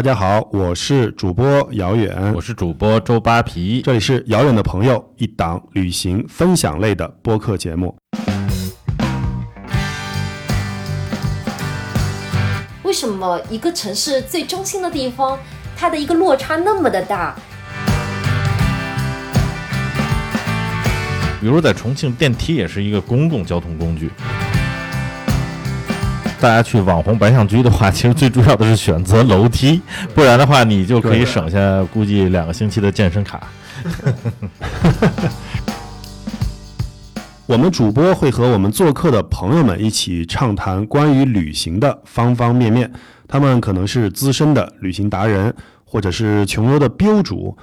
大家好，我是主播遥远，我是主播周扒皮，这里是遥远的朋友一档旅行分享类的播客节目。为什么一个城市最中心的地方，它的一个落差那么的大？比如在重庆，电梯也是一个公共交通工具。大家去网红白象居的话，其实最重要的是选择楼梯，不然的话，你就可以省下估计两个星期的健身卡。我们主播会和我们做客的朋友们一起畅谈关于旅行的方方面面，他们可能是资深的旅行达人，或者是穷游的标主，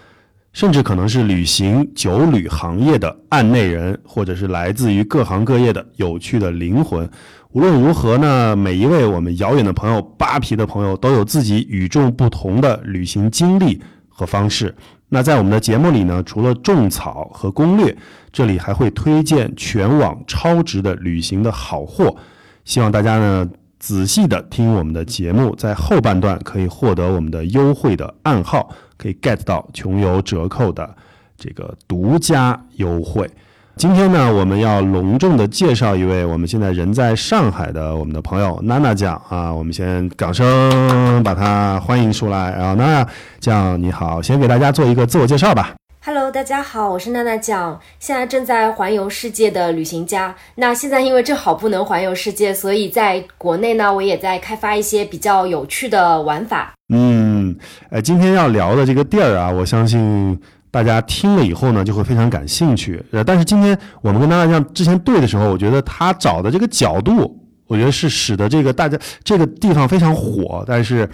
甚至可能是旅行酒旅行业的案内人，或者是来自于各行各业的有趣的灵魂。无论如何呢，每一位我们遥远的朋友、扒皮的朋友都有自己与众不同的旅行经历和方式。那在我们的节目里呢，除了种草和攻略，这里还会推荐全网超值的旅行的好货。希望大家呢仔细的听我们的节目，在后半段可以获得我们的优惠的暗号，可以 get 到穷游折扣的这个独家优惠。今天呢，我们要隆重的介绍一位我们现在人在上海的我们的朋友娜娜酱啊，我们先掌声把她欢迎出来。然后娜娜酱你好，先给大家做一个自我介绍吧。Hello，大家好，我是娜娜酱，现在正在环游世界的旅行家。那现在因为正好不能环游世界，所以在国内呢，我也在开发一些比较有趣的玩法。嗯，呃，今天要聊的这个地儿啊，我相信。大家听了以后呢，就会非常感兴趣。呃，但是今天我们跟大家像之前对的时候，我觉得他找的这个角度，我觉得是使得这个大家这个地方非常火，但是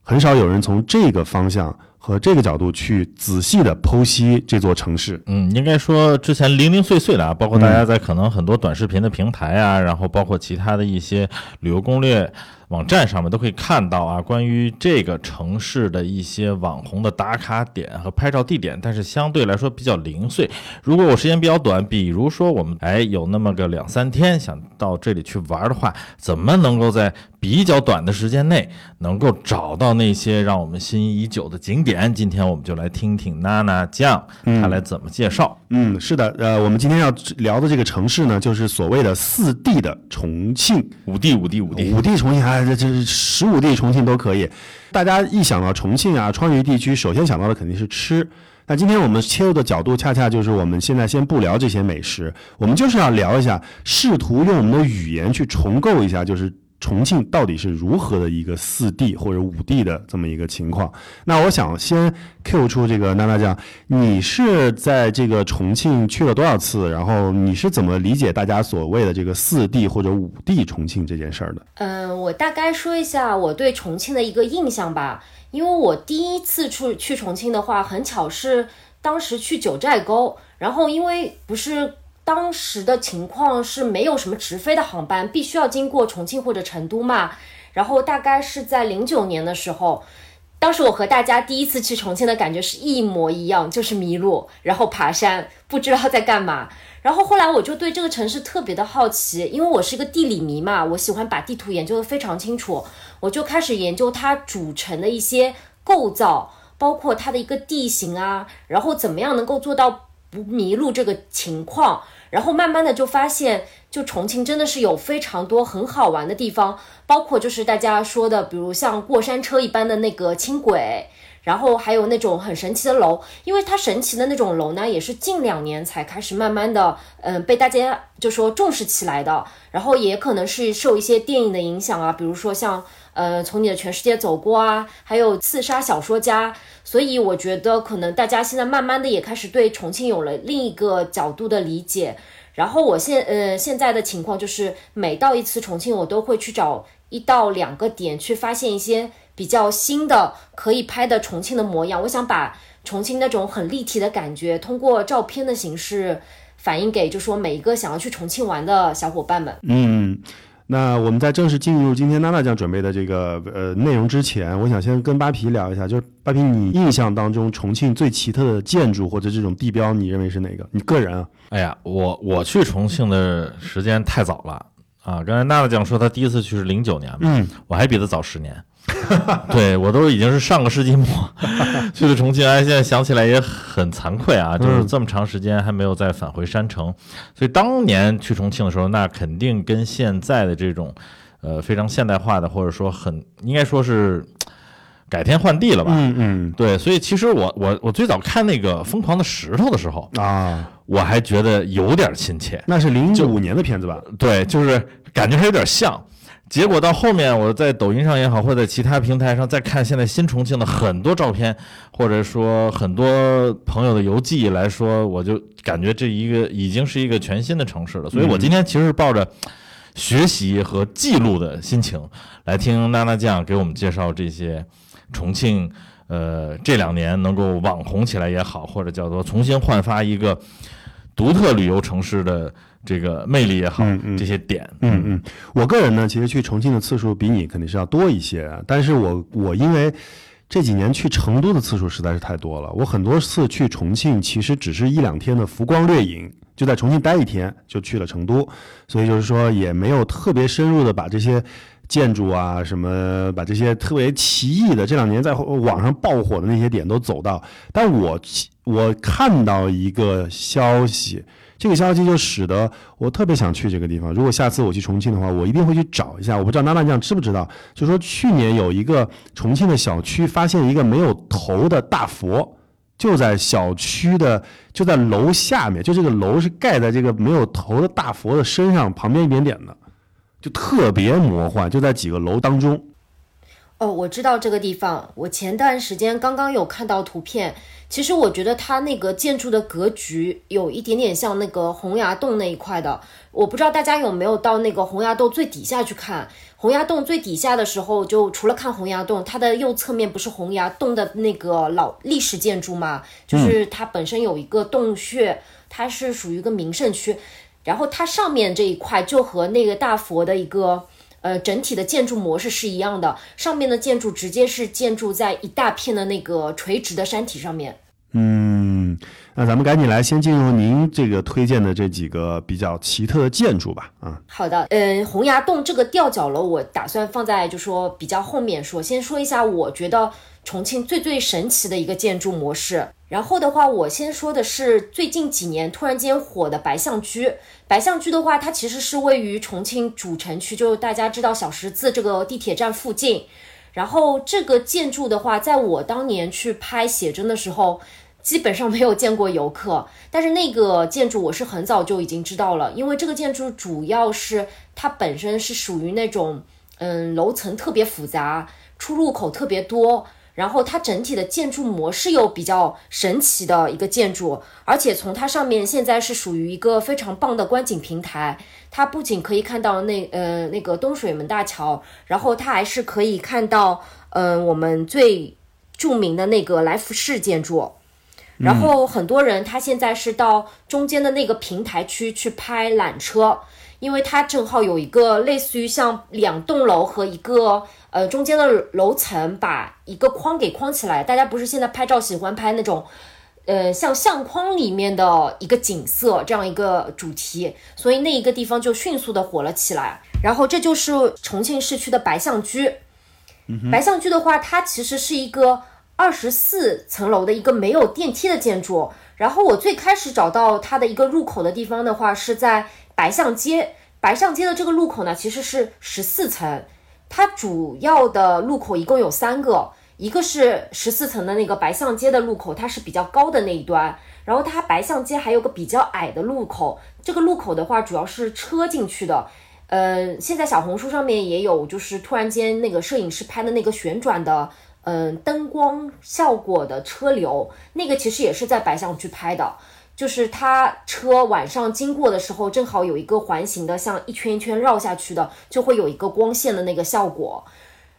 很少有人从这个方向和这个角度去仔细的剖析这座城市。嗯，应该说之前零零碎碎的啊，包括大家在可能很多短视频的平台啊，然后包括其他的一些旅游攻略。网站上面都可以看到啊，关于这个城市的一些网红的打卡点和拍照地点，但是相对来说比较零碎。如果我时间比较短，比如说我们哎有那么个两三天想到这里去玩的话，怎么能够在比较短的时间内能够找到那些让我们心仪已久的景点？今天我们就来听听娜娜酱她来怎么介绍。嗯，是的，呃，我们今天要聊的这个城市呢，就是所谓的四 D 的重庆，五 D 五 D 五 D 五 D 重庆还。这这是十五地重庆都可以，大家一想到重庆啊，川渝地区，首先想到的肯定是吃。那今天我们切入的角度，恰恰就是我们现在先不聊这些美食，我们就是要聊一下，试图用我们的语言去重构一下，就是。重庆到底是如何的一个四 D 或者五 D 的这么一个情况？那我想先 Q 出这个娜娜酱，你是在这个重庆去了多少次？然后你是怎么理解大家所谓的这个四 D 或者五 D 重庆这件事儿的？嗯，我大概说一下我对重庆的一个印象吧。因为我第一次去去重庆的话，很巧是当时去九寨沟，然后因为不是。当时的情况是没有什么直飞的航班，必须要经过重庆或者成都嘛。然后大概是在零九年的时候，当时我和大家第一次去重庆的感觉是一模一样，就是迷路，然后爬山，不知道在干嘛。然后后来我就对这个城市特别的好奇，因为我是一个地理迷嘛，我喜欢把地图研究的非常清楚，我就开始研究它主城的一些构造，包括它的一个地形啊，然后怎么样能够做到不迷路这个情况。然后慢慢的就发现，就重庆真的是有非常多很好玩的地方，包括就是大家说的，比如像过山车一般的那个轻轨，然后还有那种很神奇的楼，因为它神奇的那种楼呢，也是近两年才开始慢慢的，嗯，被大家就说重视起来的，然后也可能是受一些电影的影响啊，比如说像。呃，从你的全世界走过啊，还有刺杀小说家，所以我觉得可能大家现在慢慢的也开始对重庆有了另一个角度的理解。然后我现呃现在的情况就是，每到一次重庆，我都会去找一到两个点去发现一些比较新的可以拍的重庆的模样。我想把重庆那种很立体的感觉，通过照片的形式反映给，就说每一个想要去重庆玩的小伙伴们。嗯。那我们在正式进入今天娜娜酱准备的这个呃内容之前，我想先跟扒皮聊一下，就是扒皮，你印象当中重庆最奇特的建筑或者这种地标，你认为是哪个？你个人啊？哎呀，我我去重庆的时间太早了啊！刚才娜娜酱说她第一次去是零九年嘛，嗯，我还比她早十年。对我都已经是上个世纪末 去的重庆，哎，现在想起来也很惭愧啊，就是这么长时间还没有再返回山城。所以当年去重庆的时候，那肯定跟现在的这种呃非常现代化的，或者说很应该说是改天换地了吧？嗯嗯对，所以其实我我我最早看那个《疯狂的石头》的时候，啊，我还觉得有点亲切。那是零五年的片子吧？对，就是感觉还有点像。结果到后面，我在抖音上也好，或者在其他平台上再看现在新重庆的很多照片，或者说很多朋友的游记来说，我就感觉这一个已经是一个全新的城市了。所以我今天其实是抱着学习和记录的心情来听娜娜酱给我们介绍这些重庆。呃，这两年能够网红起来也好，或者叫做重新焕发一个独特旅游城市的这个魅力也好，嗯嗯。这些点，嗯嗯，我个人呢，其实去重庆的次数比你肯定是要多一些，但是我我因为这几年去成都的次数实在是太多了，我很多次去重庆其实只是一两天的浮光掠影，就在重庆待一天就去了成都，所以就是说也没有特别深入的把这些。建筑啊，什么把这些特别奇异的这两年在网上爆火的那些点都走到，但我我看到一个消息，这个消息就使得我特别想去这个地方。如果下次我去重庆的话，我一定会去找一下。我不知道娜娜酱知不知道，就说去年有一个重庆的小区发现一个没有头的大佛，就在小区的就在楼下面，就这个楼是盖在这个没有头的大佛的身上旁边一点点的，就特别魔幻，就在几个楼当中。哦，我知道这个地方。我前段时间刚刚有看到图片，其实我觉得它那个建筑的格局有一点点像那个洪崖洞那一块的。我不知道大家有没有到那个洪崖洞最底下去看。洪崖洞最底下的时候，就除了看洪崖洞，它的右侧面不是洪崖洞的那个老历史建筑吗？就是它本身有一个洞穴，它是属于一个名胜区。然后它上面这一块就和那个大佛的一个。呃，整体的建筑模式是一样的，上面的建筑直接是建筑在一大片的那个垂直的山体上面。嗯，那咱们赶紧来先进入您这个推荐的这几个比较奇特的建筑吧。啊，好的，嗯，洪崖洞这个吊脚楼，我打算放在就说比较后面说，先说一下我觉得重庆最最神奇的一个建筑模式。然后的话，我先说的是最近几年突然间火的白象居。白象居的话，它其实是位于重庆主城区，就大家知道小十字这个地铁站附近。然后这个建筑的话，在我当年去拍写真的时候，基本上没有见过游客。但是那个建筑我是很早就已经知道了，因为这个建筑主要是它本身是属于那种，嗯，楼层特别复杂，出入口特别多。然后它整体的建筑模式又比较神奇的一个建筑，而且从它上面现在是属于一个非常棒的观景平台，它不仅可以看到那呃那个东水门大桥，然后它还是可以看到嗯、我们最著名的那个来福士建筑。然后很多人他现在是到中间的那个平台区去拍缆车，因为它正好有一个类似于像两栋楼和一个呃中间的楼层把一个框给框起来。大家不是现在拍照喜欢拍那种呃像相框里面的一个景色这样一个主题，所以那一个地方就迅速的火了起来。然后这就是重庆市区的白象居。白象居的话，它其实是一个。二十四层楼的一个没有电梯的建筑，然后我最开始找到它的一个入口的地方的话，是在白象街。白象街的这个路口呢，其实是十四层，它主要的路口一共有三个，一个是十四层的那个白象街的路口，它是比较高的那一端，然后它白象街还有个比较矮的路口，这个路口的话主要是车进去的。呃，现在小红书上面也有，就是突然间那个摄影师拍的那个旋转的。嗯，灯光效果的车流，那个其实也是在白象去拍的，就是它车晚上经过的时候，正好有一个环形的，像一圈一圈绕下去的，就会有一个光线的那个效果。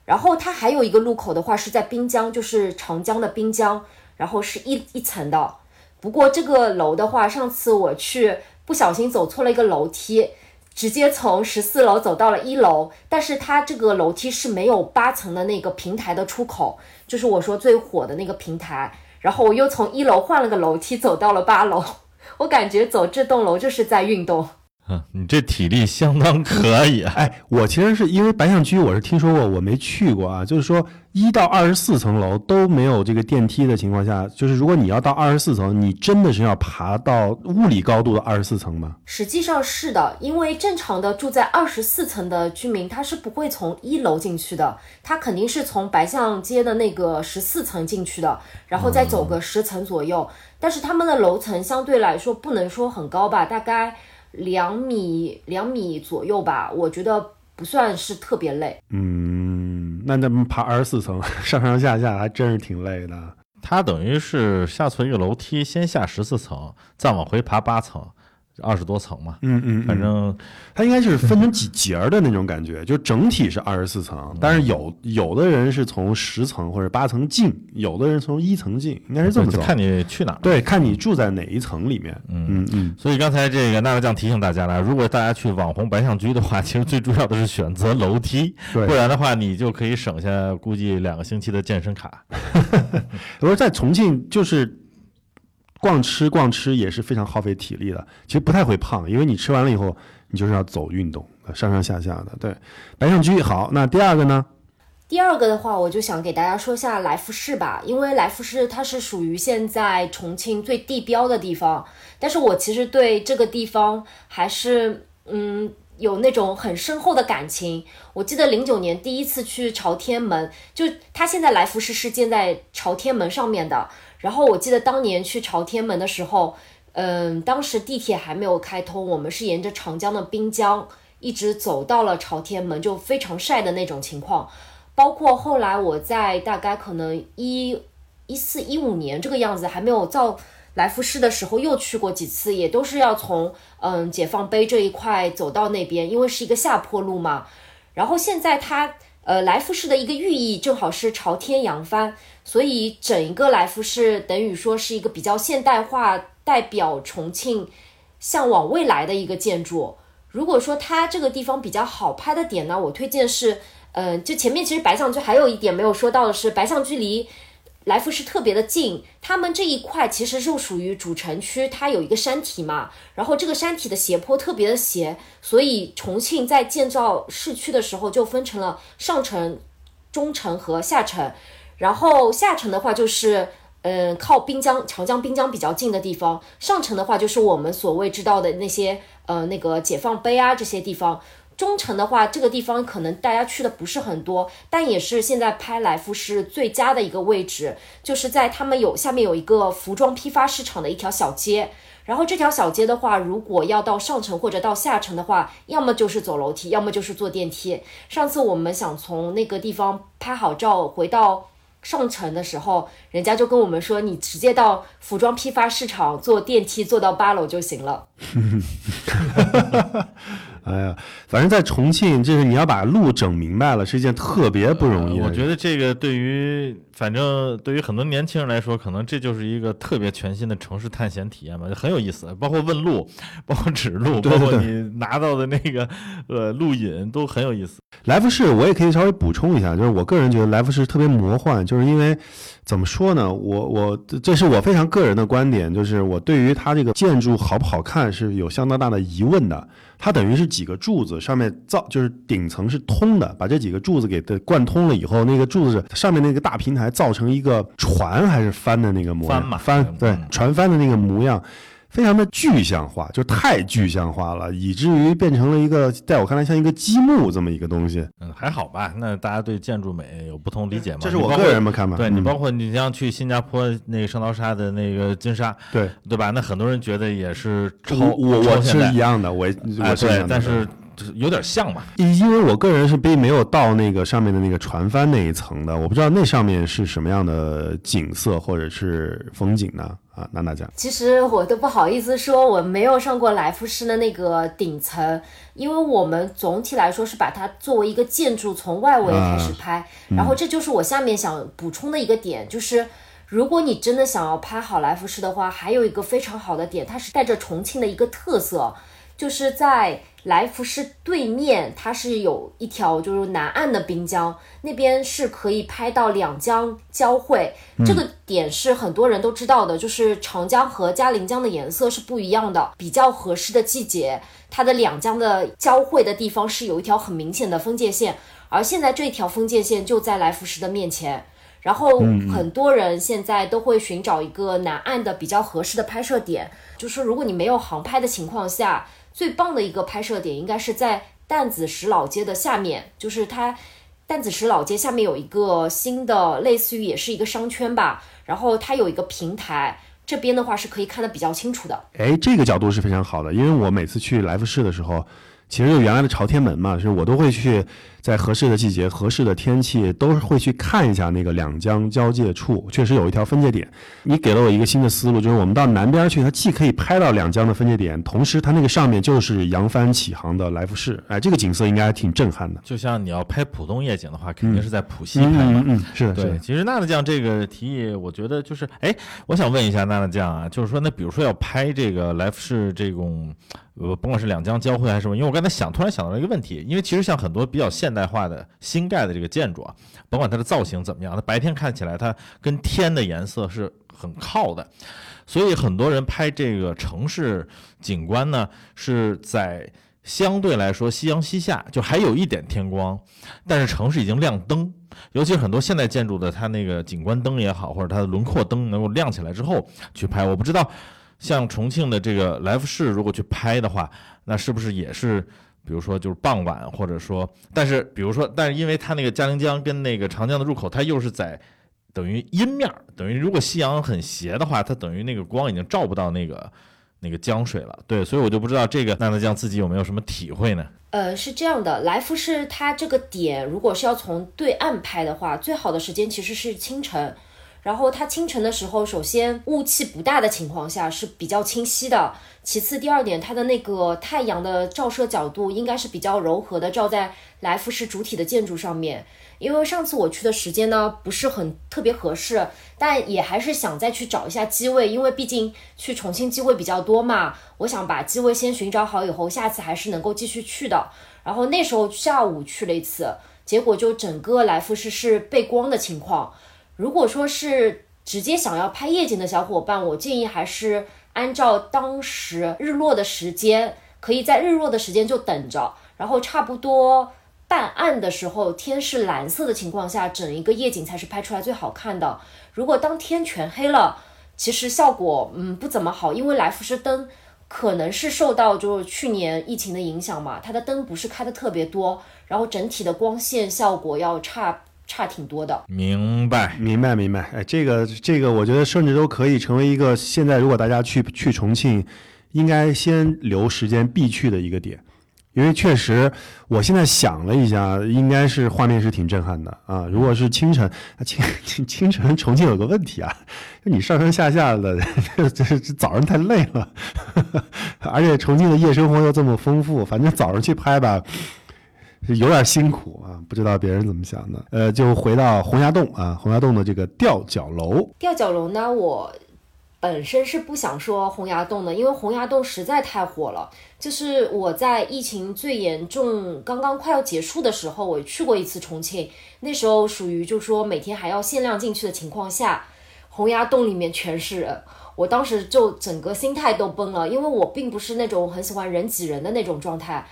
然后它还有一个路口的话，是在滨江，就是长江的滨江，然后是一一层的。不过这个楼的话，上次我去不小心走错了一个楼梯。直接从十四楼走到了一楼，但是它这个楼梯是没有八层的那个平台的出口，就是我说最火的那个平台。然后我又从一楼换了个楼梯走到了八楼，我感觉走这栋楼就是在运动。嗯，你这体力相当可以啊！哎，我其实是因为白象居，我是听说过，我没去过啊。就是说，一到二十四层楼都没有这个电梯的情况下，就是如果你要到二十四层，你真的是要爬到物理高度的二十四层吗？实际上是的，因为正常的住在二十四层的居民，他是不会从一楼进去的，他肯定是从白象街的那个十四层进去的，然后再走个十层左右。但是他们的楼层相对来说不能说很高吧，大概。两米两米左右吧，我觉得不算是特别累。嗯，那咱们爬二十四层，上上下下还真是挺累的。它等于是下层一个楼梯，先下十四层，再往回爬八层。二十多层嘛，嗯嗯，反正它应该就是分成几节的那种感觉，就整体是二十四层，但是有有的人是从十层或者八层进，有的人从一层进，应该是这么走。看你去哪儿，对，看你住在哪一层里面。嗯嗯嗯。所以刚才这个娜娜酱提醒大家了，如果大家去网红白象居的话，其实最重要的是选择楼梯，不然的话你就可以省下估计两个星期的健身卡。我说在重庆就是。逛吃逛吃也是非常耗费体力的，其实不太会胖，因为你吃完了以后，你就是要走运动，上上下下的。对，白象居好，那第二个呢？第二个的话，我就想给大家说下来福士吧，因为来福士它是属于现在重庆最地标的地方，但是我其实对这个地方还是嗯有那种很深厚的感情。我记得零九年第一次去朝天门，就它现在来福士是建在朝天门上面的。然后我记得当年去朝天门的时候，嗯，当时地铁还没有开通，我们是沿着长江的滨江一直走到了朝天门，就非常晒的那种情况。包括后来我在大概可能一一四一五年这个样子还没有造来福士的时候，又去过几次，也都是要从嗯解放碑这一块走到那边，因为是一个下坡路嘛。然后现在它。呃，来福士的一个寓意正好是朝天扬帆，所以整一个来福士等于说是一个比较现代化，代表重庆向往未来的一个建筑。如果说它这个地方比较好拍的点呢，我推荐是，嗯，就前面其实白象居还有一点没有说到的是，白象居离。来福士特别的近，他们这一块其实是属于主城区，它有一个山体嘛，然后这个山体的斜坡特别的斜，所以重庆在建造市区的时候就分成了上城、中城和下城，然后下城的话就是嗯靠滨江、长江滨江比较近的地方，上城的话就是我们所谓知道的那些呃那个解放碑啊这些地方。中城的话，这个地方可能大家去的不是很多，但也是现在拍来福士最佳的一个位置，就是在他们有下面有一个服装批发市场的一条小街，然后这条小街的话，如果要到上城或者到下城的话，要么就是走楼梯，要么就是坐电梯。上次我们想从那个地方拍好照回到上城的时候，人家就跟我们说，你直接到服装批发市场坐电梯坐到八楼就行了。哎呀，反正在重庆，就是你要把路整明白了，是一件特别不容易。我觉得这个对于，反正对于很多年轻人来说，可能这就是一个特别全新的城市探险体验吧，很有意思。包括问路，包括指路，包括你拿到的那个呃路引，都很有意思。来福士，我也可以稍微补充一下，就是我个人觉得来福士特别魔幻，就是因为怎么说呢？我我这是我非常个人的观点，就是我对于它这个建筑好不好看是有相当大的疑问的。它等于是几个柱子上面造，就是顶层是通的，把这几个柱子给它贯通了以后，那个柱子上面那个大平台造成一个船还是帆的那个模样，帆嘛，帆对，船帆的那个模样。非常的具象化，就太具象化了，以至于变成了一个，在我看来像一个积木这么一个东西。嗯，还好吧。那大家对建筑美有不同理解吗？这是我个人的看法。对你，包括你像去新加坡那个圣淘沙的那个金沙，对对吧？那很多人觉得也是超，我我是一样的，我我是但是。就是有点像嘛，因为我个人是并没有到那个上面的那个船帆那一层的，我不知道那上面是什么样的景色或者是风景呢？啊，娜娜讲，其实我都不好意思说我没有上过来福士的那个顶层，因为我们总体来说是把它作为一个建筑从外围开始拍，然后这就是我下面想补充的一个点，就是如果你真的想要拍好来福士的话，还有一个非常好的点，它是带着重庆的一个特色。就是在来福士对面，它是有一条就是南岸的滨江，那边是可以拍到两江交汇。这个点是很多人都知道的，就是长江和嘉陵江的颜色是不一样的。比较合适的季节，它的两江的交汇的地方是有一条很明显的分界线，而现在这条分界线就在来福士的面前。然后很多人现在都会寻找一个南岸的比较合适的拍摄点，就是如果你没有航拍的情况下。最棒的一个拍摄点应该是在弹子石老街的下面，就是它弹子石老街下面有一个新的，类似于也是一个商圈吧，然后它有一个平台，这边的话是可以看得比较清楚的。哎，这个角度是非常好的，因为我每次去来福士的时候。其实就原来的朝天门嘛，就是我都会去在合适的季节、合适的天气，都会去看一下那个两江交界处，确实有一条分界点。你给了我一个新的思路，就是我们到南边去，它既可以拍到两江的分界点，同时它那个上面就是扬帆起航的来福士，哎，这个景色应该挺震撼的。就像你要拍浦东夜景的话，肯定是在浦西拍嘛。嗯，是的，对。其实娜娜酱这个提议，我觉得就是，哎，我想问一下娜娜酱啊，就是说，那比如说要拍这个来福士这种。呃，甭管是两江交汇还是什么，因为我刚才想，突然想到了一个问题，因为其实像很多比较现现代化的新盖的这个建筑啊，甭管它的造型怎么样，它白天看起来它跟天的颜色是很靠的，所以很多人拍这个城市景观呢，是在相对来说夕阳西下，就还有一点天光，但是城市已经亮灯，尤其是很多现代建筑的它那个景观灯也好，或者它的轮廓灯能够亮起来之后去拍，我不知道。像重庆的这个来福士，如果去拍的话，那是不是也是，比如说就是傍晚，或者说，但是比如说，但是因为它那个嘉陵江跟那个长江的入口，它又是在等于阴面，等于如果夕阳很斜的话，它等于那个光已经照不到那个那个江水了。对，所以我就不知道这个娜娜酱自己有没有什么体会呢？呃，是这样的，来福士它这个点，如果是要从对岸拍的话，最好的时间其实是清晨。然后它清晨的时候，首先雾气不大的情况下是比较清晰的。其次，第二点，它的那个太阳的照射角度应该是比较柔和的，照在来福士主体的建筑上面。因为上次我去的时间呢不是很特别合适，但也还是想再去找一下机位，因为毕竟去重庆机会比较多嘛。我想把机位先寻找好以后，下次还是能够继续去的。然后那时候下午去了一次，结果就整个来福士是背光的情况。如果说是直接想要拍夜景的小伙伴，我建议还是按照当时日落的时间，可以在日落的时间就等着，然后差不多半暗的时候，天是蓝色的情况下，整一个夜景才是拍出来最好看的。如果当天全黑了，其实效果嗯不怎么好，因为来福士灯可能是受到就是去年疫情的影响嘛，它的灯不是开的特别多，然后整体的光线效果要差。差挺多的，明白，明白，明白。哎，这个，这个，我觉得甚至都可以成为一个现在如果大家去去重庆，应该先留时间必去的一个点，因为确实，我现在想了一下，应该是画面是挺震撼的啊。如果是清晨，清清 清晨重庆有个问题啊，你上上下下的，这这早上太累了，而且重庆的夜生活又这么丰富，反正早上去拍吧。有点辛苦啊，不知道别人怎么想的。呃，就回到洪崖洞啊，洪崖洞的这个吊脚楼。吊脚楼呢，我本身是不想说洪崖洞的，因为洪崖洞实在太火了。就是我在疫情最严重、刚刚快要结束的时候，我去过一次重庆，那时候属于就说每天还要限量进去的情况下，洪崖洞里面全是人，我当时就整个心态都崩了，因为我并不是那种很喜欢人挤人的那种状态。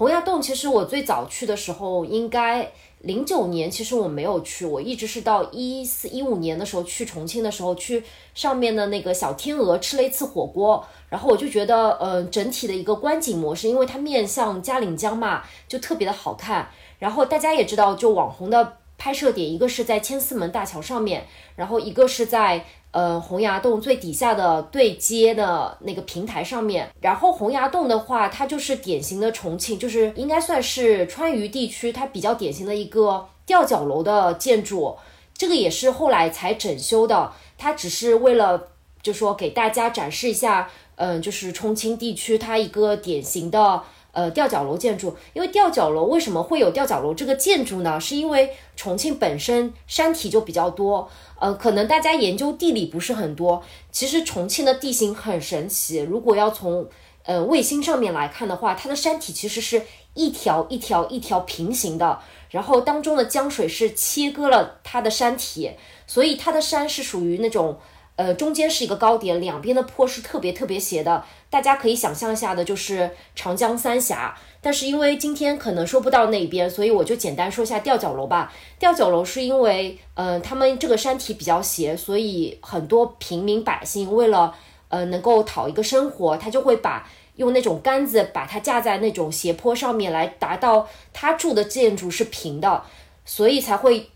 洪崖洞其实我最早去的时候，应该零九年，其实我没有去，我一直是到一四一五年的时候去重庆的时候，去上面的那个小天鹅吃了一次火锅，然后我就觉得，呃，整体的一个观景模式，因为它面向嘉陵江嘛，就特别的好看。然后大家也知道，就网红的拍摄点，一个是在千厮门大桥上面，然后一个是在。呃，洪崖洞最底下的对接的那个平台上面，然后洪崖洞的话，它就是典型的重庆，就是应该算是川渝地区它比较典型的一个吊脚楼的建筑，这个也是后来才整修的，它只是为了就说给大家展示一下，嗯，就是重庆地区它一个典型的。呃，吊脚楼建筑，因为吊脚楼为什么会有吊脚楼这个建筑呢？是因为重庆本身山体就比较多，呃，可能大家研究地理不是很多。其实重庆的地形很神奇，如果要从呃卫星上面来看的话，它的山体其实是一条一条一条平行的，然后当中的江水是切割了它的山体，所以它的山是属于那种。呃，中间是一个高点，两边的坡是特别特别斜的。大家可以想象一下的，就是长江三峡。但是因为今天可能说不到那边，所以我就简单说一下吊脚楼吧。吊脚楼是因为，呃，他们这个山体比较斜，所以很多平民百姓为了，呃，能够讨一个生活，他就会把用那种杆子把它架在那种斜坡上面，来达到他住的建筑是平的，所以才会。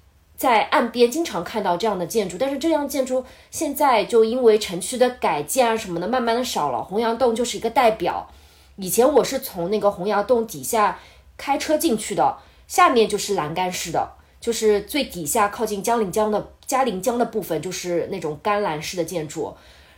在岸边经常看到这样的建筑，但是这样建筑现在就因为城区的改建啊什么的，慢慢的少了。洪崖洞就是一个代表。以前我是从那个洪崖洞底下开车进去的，下面就是栏杆式的，就是最底下靠近嘉陵江的嘉陵江的部分，就是那种干栏式的建筑。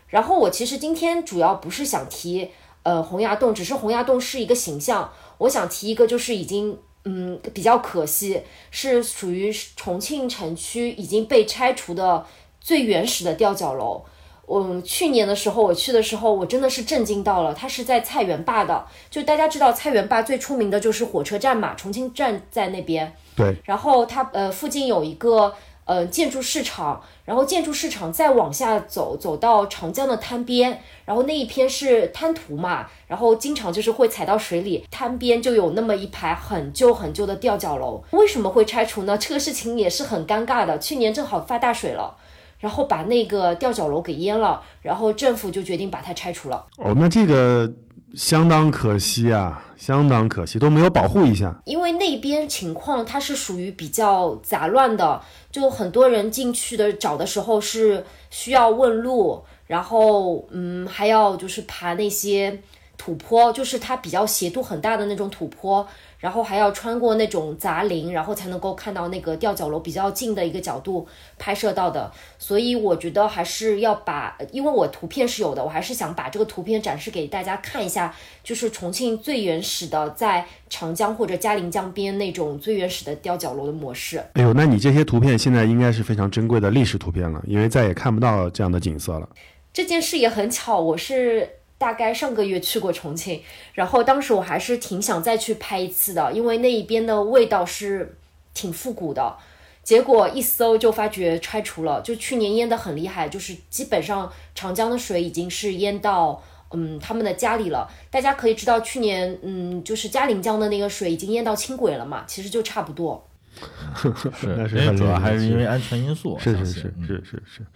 然后我其实今天主要不是想提呃洪崖洞，只是洪崖洞是一个形象，我想提一个就是已经。嗯，比较可惜，是属于重庆城区已经被拆除的最原始的吊脚楼。我去年的时候我去的时候，我真的是震惊到了。它是在菜园坝的，就大家知道菜园坝最出名的就是火车站嘛，重庆站在那边。对。然后它呃附近有一个。呃，建筑市场，然后建筑市场再往下走，走到长江的滩边，然后那一片是滩涂嘛，然后经常就是会踩到水里，滩边就有那么一排很旧很旧的吊脚楼。为什么会拆除呢？这个事情也是很尴尬的。去年正好发大水了，然后把那个吊脚楼给淹了，然后政府就决定把它拆除了。哦，那这个。相当可惜啊，相当可惜，都没有保护一下。因为那边情况它是属于比较杂乱的，就很多人进去的找的时候是需要问路，然后嗯还要就是爬那些土坡，就是它比较斜度很大的那种土坡。然后还要穿过那种杂林，然后才能够看到那个吊脚楼比较近的一个角度拍摄到的。所以我觉得还是要把，因为我图片是有的，我还是想把这个图片展示给大家看一下，就是重庆最原始的在长江或者嘉陵江边那种最原始的吊脚楼的模式。哎呦，那你这些图片现在应该是非常珍贵的历史图片了，因为再也看不到这样的景色了。这件事也很巧，我是。大概上个月去过重庆，然后当时我还是挺想再去拍一次的，因为那一边的味道是挺复古的。结果一搜就发觉拆除了，就去年淹得很厉害，就是基本上长江的水已经是淹到嗯他们的家里了。大家可以知道，去年嗯就是嘉陵江的那个水已经淹到轻轨了嘛，其实就差不多。是，是主要还是因为安全因素。是是是是是是。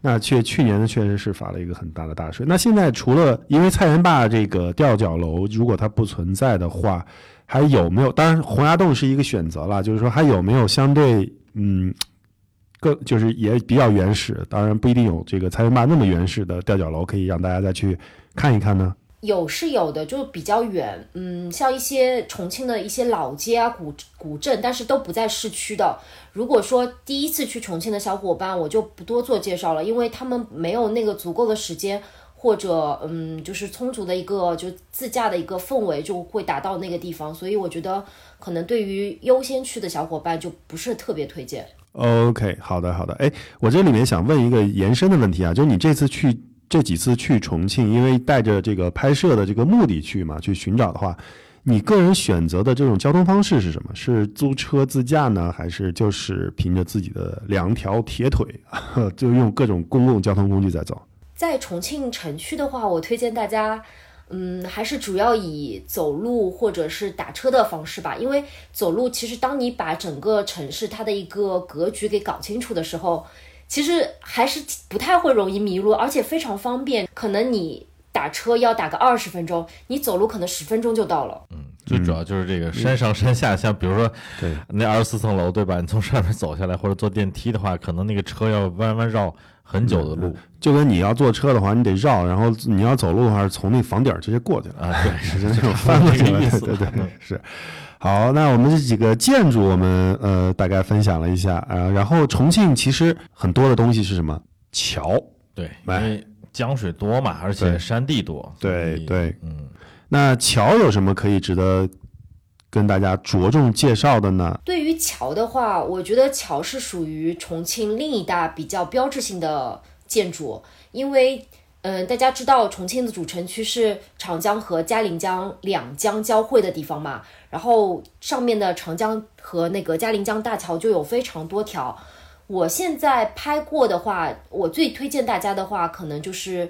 那确去年呢，确实是发了一个很大的大水。那现在除了因为菜园坝这个吊脚楼，如果它不存在的话，还有没有？当然，洪崖洞是一个选择了，就是说还有没有相对嗯，更就是也比较原始，当然不一定有这个菜园坝那么原始的吊脚楼可以让大家再去看一看呢？有是有的，就比较远，嗯，像一些重庆的一些老街啊、古古镇，但是都不在市区的。如果说第一次去重庆的小伙伴，我就不多做介绍了，因为他们没有那个足够的时间，或者嗯，就是充足的一个就自驾的一个氛围，就会达到那个地方。所以我觉得可能对于优先去的小伙伴就不是特别推荐。OK，好的好的，哎，我这里面想问一个延伸的问题啊，就是你这次去。这几次去重庆，因为带着这个拍摄的这个目的去嘛，去寻找的话，你个人选择的这种交通方式是什么？是租车自驾呢，还是就是凭着自己的两条铁腿，就用各种公共交通工具在走？在重庆城区的话，我推荐大家，嗯，还是主要以走路或者是打车的方式吧。因为走路，其实当你把整个城市它的一个格局给搞清楚的时候。其实还是不太会容易迷路，而且非常方便。可能你打车要打个二十分钟，你走路可能十分钟就到了。嗯，最主要就是这个山上山下，像比如说，对，那二十四层楼，对吧？你从上面走下来或者坐电梯的话，可能那个车要弯弯绕很久的路。就跟你要坐车的话，你得绕；然后你要走路的话，是从那房顶直接过去了啊。对，是 那种翻过去了。对对对，是。好，那我们这几个建筑，我们呃大概分享了一下啊。然后重庆其实很多的东西是什么？桥，对，因为江水多嘛，而且山地多。对对，嗯。那桥有什么可以值得跟大家着重介绍的呢？对于桥的话，我觉得桥是属于重庆另一大比较标志性的建筑，因为嗯，大家知道重庆的主城区是长江和嘉陵江两江交汇的地方嘛？然后上面的长江和那个嘉陵江大桥就有非常多条。我现在拍过的话，我最推荐大家的话，可能就是，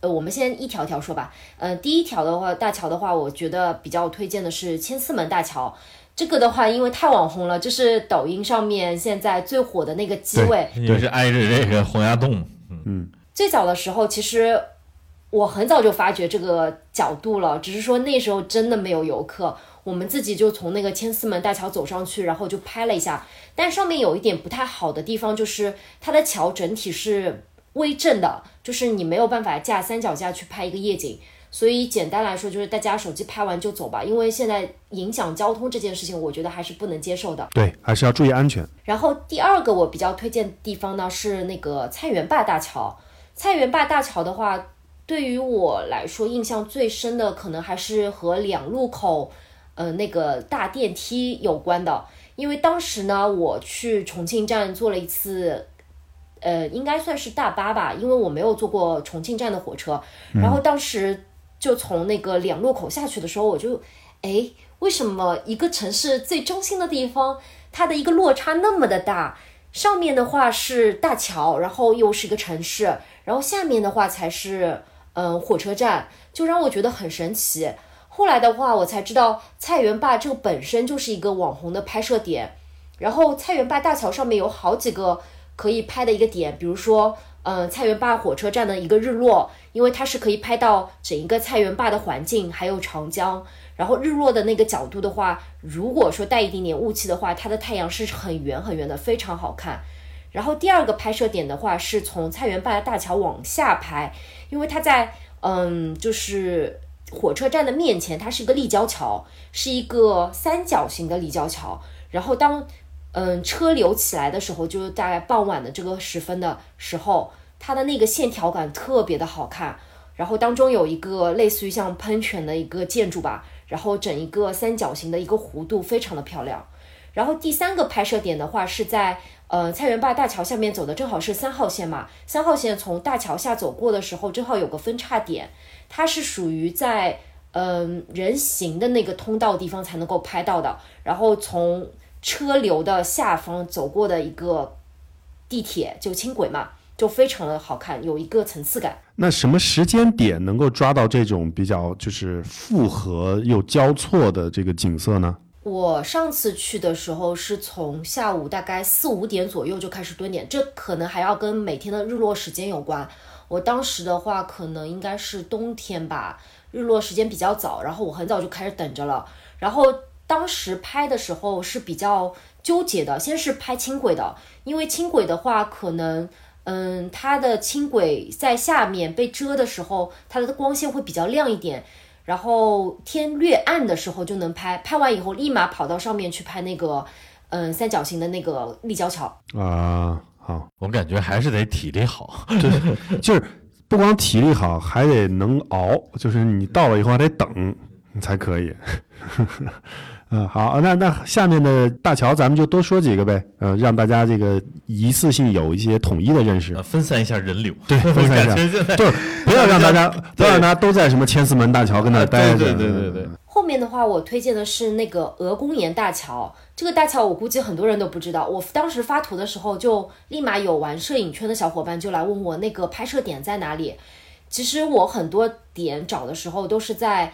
呃，我们先一条条说吧。呃，第一条的话，大桥的话，我觉得比较推荐的是千厮门大桥。这个的话，因为太网红了，这是抖音上面现在最火的那个机位，就是挨着这个洪崖洞。嗯。最早的时候，其实我很早就发觉这个角度了，只是说那时候真的没有游客，我们自己就从那个千厮门大桥走上去，然后就拍了一下。但上面有一点不太好的地方，就是它的桥整体是微震的，就是你没有办法架三脚架去拍一个夜景。所以简单来说，就是大家手机拍完就走吧，因为现在影响交通这件事情，我觉得还是不能接受的。对，还是要注意安全。然后第二个我比较推荐的地方呢，是那个菜园坝大桥。菜园坝大桥的话，对于我来说印象最深的可能还是和两路口，呃，那个大电梯有关的。因为当时呢，我去重庆站坐了一次，呃，应该算是大巴吧，因为我没有坐过重庆站的火车。然后当时就从那个两路口下去的时候，我就，哎，为什么一个城市最中心的地方，它的一个落差那么的大？上面的话是大桥，然后又是一个城市。然后下面的话才是，嗯，火车站，就让我觉得很神奇。后来的话，我才知道菜园坝这个本身就是一个网红的拍摄点。然后菜园坝大桥上面有好几个可以拍的一个点，比如说，嗯，菜园坝火车站的一个日落，因为它是可以拍到整一个菜园坝的环境，还有长江。然后日落的那个角度的话，如果说带一点点雾气的话，它的太阳是很圆很圆的，非常好看。然后第二个拍摄点的话，是从菜园坝大桥往下拍，因为它在嗯，就是火车站的面前，它是一个立交桥，是一个三角形的立交桥。然后当嗯车流起来的时候，就大概傍晚的这个时分的时候，它的那个线条感特别的好看。然后当中有一个类似于像喷泉的一个建筑吧，然后整一个三角形的一个弧度，非常的漂亮。然后第三个拍摄点的话是在。呃，菜园坝大桥下面走的正好是三号线嘛，三号线从大桥下走过的时候，正好有个分叉点，它是属于在嗯人行的那个通道地方才能够拍到的，然后从车流的下方走过的一个地铁就轻轨嘛，就非常的好看，有一个层次感。那什么时间点能够抓到这种比较就是复合又交错的这个景色呢？我上次去的时候是从下午大概四五点左右就开始蹲点，这可能还要跟每天的日落时间有关。我当时的话可能应该是冬天吧，日落时间比较早，然后我很早就开始等着了。然后当时拍的时候是比较纠结的，先是拍轻轨的，因为轻轨的话可能，嗯，它的轻轨在下面被遮的时候，它的光线会比较亮一点。然后天略暗的时候就能拍，拍完以后立马跑到上面去拍那个，嗯，三角形的那个立交桥啊。好，我感觉还是得体力好，就是就是不光体力好，还得能熬，就是你到了以后还得等你才可以。嗯，好，那那下面的大桥咱们就多说几个呗，呃，让大家这个一次性有一些统一的认识，分散一下人流，对，分散一下，就是不要让大家，不要让大家都在什么千厮门大桥跟那待着。对对对对。后面的话，我推荐的是那个鹅公岩大桥，这个大桥我估计很多人都不知道。我当时发图的时候，就立马有玩摄影圈的小伙伴就来问我那个拍摄点在哪里。其实我很多点找的时候都是在。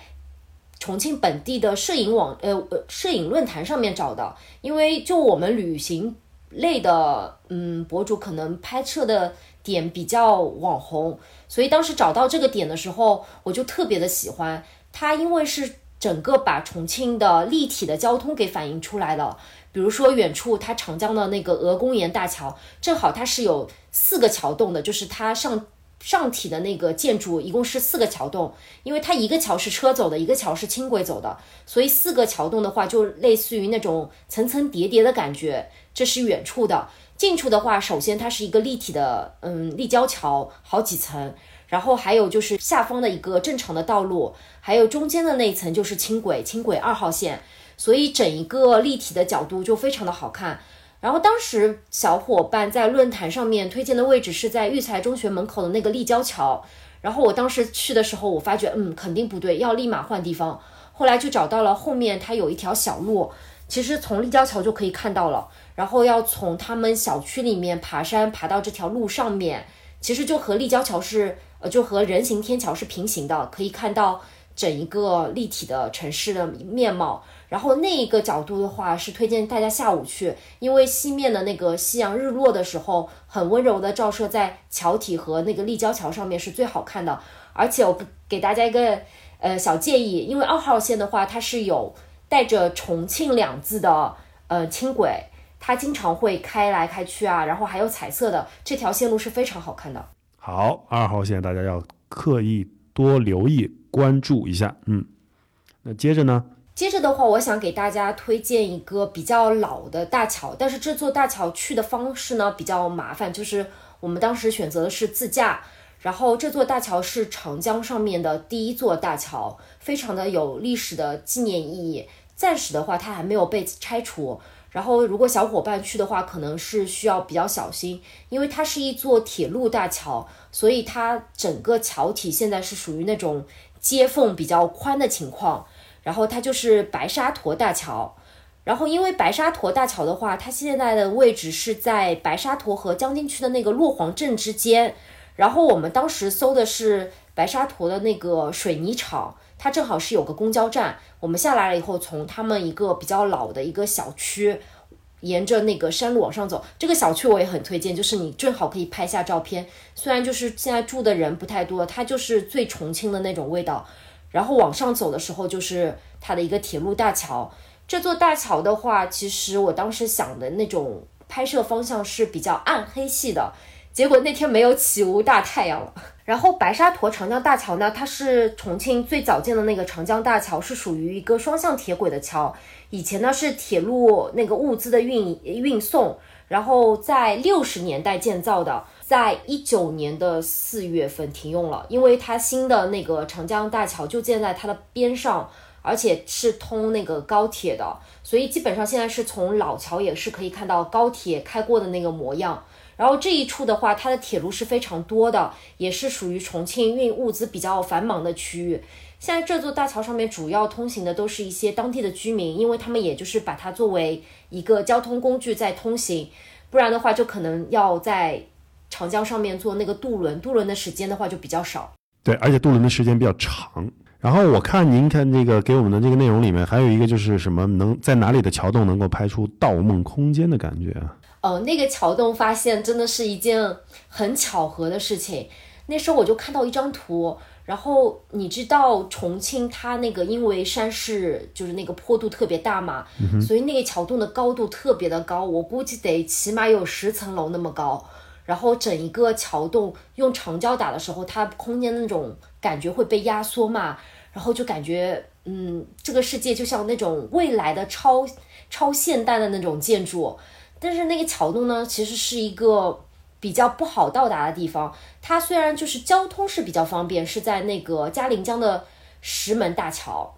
重庆本地的摄影网，呃呃，摄影论坛上面找的，因为就我们旅行类的，嗯，博主可能拍摄的点比较网红，所以当时找到这个点的时候，我就特别的喜欢它，因为是整个把重庆的立体的交通给反映出来了。比如说远处它长江的那个鹅公岩大桥，正好它是有四个桥洞的，就是它上。上体的那个建筑一共是四个桥洞，因为它一个桥是车走的，一个桥是轻轨走的，所以四个桥洞的话就类似于那种层层叠叠的感觉。这是远处的，近处的话，首先它是一个立体的，嗯，立交桥，好几层，然后还有就是下方的一个正常的道路，还有中间的那一层就是轻轨，轻轨二号线，所以整一个立体的角度就非常的好看。然后当时小伙伴在论坛上面推荐的位置是在育才中学门口的那个立交桥。然后我当时去的时候，我发觉嗯肯定不对，要立马换地方。后来就找到了后面它有一条小路，其实从立交桥就可以看到了。然后要从他们小区里面爬山爬到这条路上面，其实就和立交桥是呃就和人行天桥是平行的，可以看到整一个立体的城市的面貌。然后那一个角度的话，是推荐大家下午去，因为西面的那个夕阳日落的时候，很温柔的照射在桥体和那个立交桥上面是最好看的。而且我给大家一个呃小建议，因为二号线的话，它是有带着重庆两字的呃轻轨，它经常会开来开去啊，然后还有彩色的，这条线路是非常好看的。好，二号线大家要刻意多留意关注一下。嗯，那接着呢？接着的话，我想给大家推荐一个比较老的大桥，但是这座大桥去的方式呢比较麻烦，就是我们当时选择的是自驾。然后这座大桥是长江上面的第一座大桥，非常的有历史的纪念意义。暂时的话，它还没有被拆除。然后如果小伙伴去的话，可能是需要比较小心，因为它是一座铁路大桥，所以它整个桥体现在是属于那种接缝比较宽的情况。然后它就是白沙坨大桥，然后因为白沙坨大桥的话，它现在的位置是在白沙坨和江津区的那个洛黄镇之间。然后我们当时搜的是白沙坨的那个水泥厂，它正好是有个公交站。我们下来了以后，从他们一个比较老的一个小区，沿着那个山路往上走。这个小区我也很推荐，就是你正好可以拍下照片。虽然就是现在住的人不太多，它就是最重庆的那种味道。然后往上走的时候，就是它的一个铁路大桥。这座大桥的话，其实我当时想的那种拍摄方向是比较暗黑系的，结果那天没有起无大太阳了。然后白沙坨长江大桥呢，它是重庆最早建的那个长江大桥，是属于一个双向铁轨的桥。以前呢是铁路那个物资的运运送，然后在六十年代建造的。在一九年的四月份停用了，因为它新的那个长江大桥就建在它的边上，而且是通那个高铁的，所以基本上现在是从老桥也是可以看到高铁开过的那个模样。然后这一处的话，它的铁路是非常多的，也是属于重庆运物资比较繁忙的区域。现在这座大桥上面主要通行的都是一些当地的居民，因为他们也就是把它作为一个交通工具在通行，不然的话就可能要在。长江上面坐那个渡轮，渡轮的时间的话就比较少。对，而且渡轮的时间比较长。然后我看您看这个给我们的这个内容里面，还有一个就是什么能在哪里的桥洞能够拍出盗梦空间的感觉啊？哦，那个桥洞发现真的是一件很巧合的事情。那时候我就看到一张图，然后你知道重庆它那个因为山势就是那个坡度特别大嘛，所以那个桥洞的高度特别的高，我估计得起码有十层楼那么高。然后整一个桥洞用长焦打的时候，它空间那种感觉会被压缩嘛，然后就感觉，嗯，这个世界就像那种未来的超超现代的那种建筑。但是那个桥洞呢，其实是一个比较不好到达的地方。它虽然就是交通是比较方便，是在那个嘉陵江的石门大桥。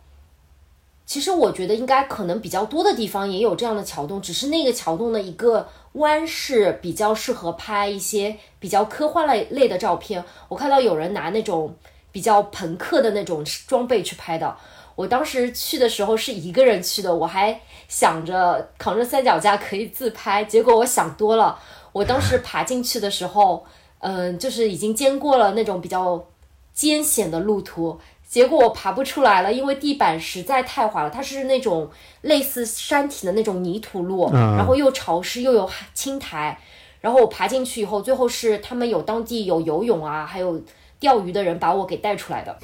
其实我觉得应该可能比较多的地方也有这样的桥洞，只是那个桥洞的一个弯是比较适合拍一些比较科幻类类的照片。我看到有人拿那种比较朋克的那种装备去拍的。我当时去的时候是一个人去的，我还想着扛着三脚架可以自拍，结果我想多了。我当时爬进去的时候，嗯，就是已经经过了那种比较艰险的路途。结果我爬不出来了，因为地板实在太滑了。它是那种类似山体的那种泥土路，然后又潮湿又有青苔。然后我爬进去以后，最后是他们有当地有游泳啊，还有钓鱼的人把我给带出来的。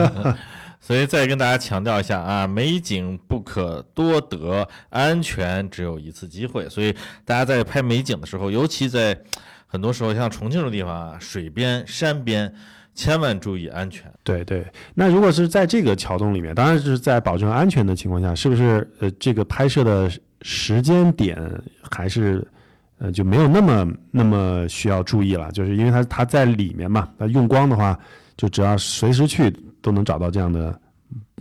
所以再跟大家强调一下啊，美景不可多得，安全只有一次机会。所以大家在拍美景的时候，尤其在很多时候像重庆这种地方啊，水边、山边。千万注意安全。对对，那如果是在这个桥洞里面，当然是在保证安全的情况下，是不是呃这个拍摄的时间点还是呃就没有那么那么需要注意了？就是因为它它在里面嘛，那用光的话，就只要随时去都能找到这样的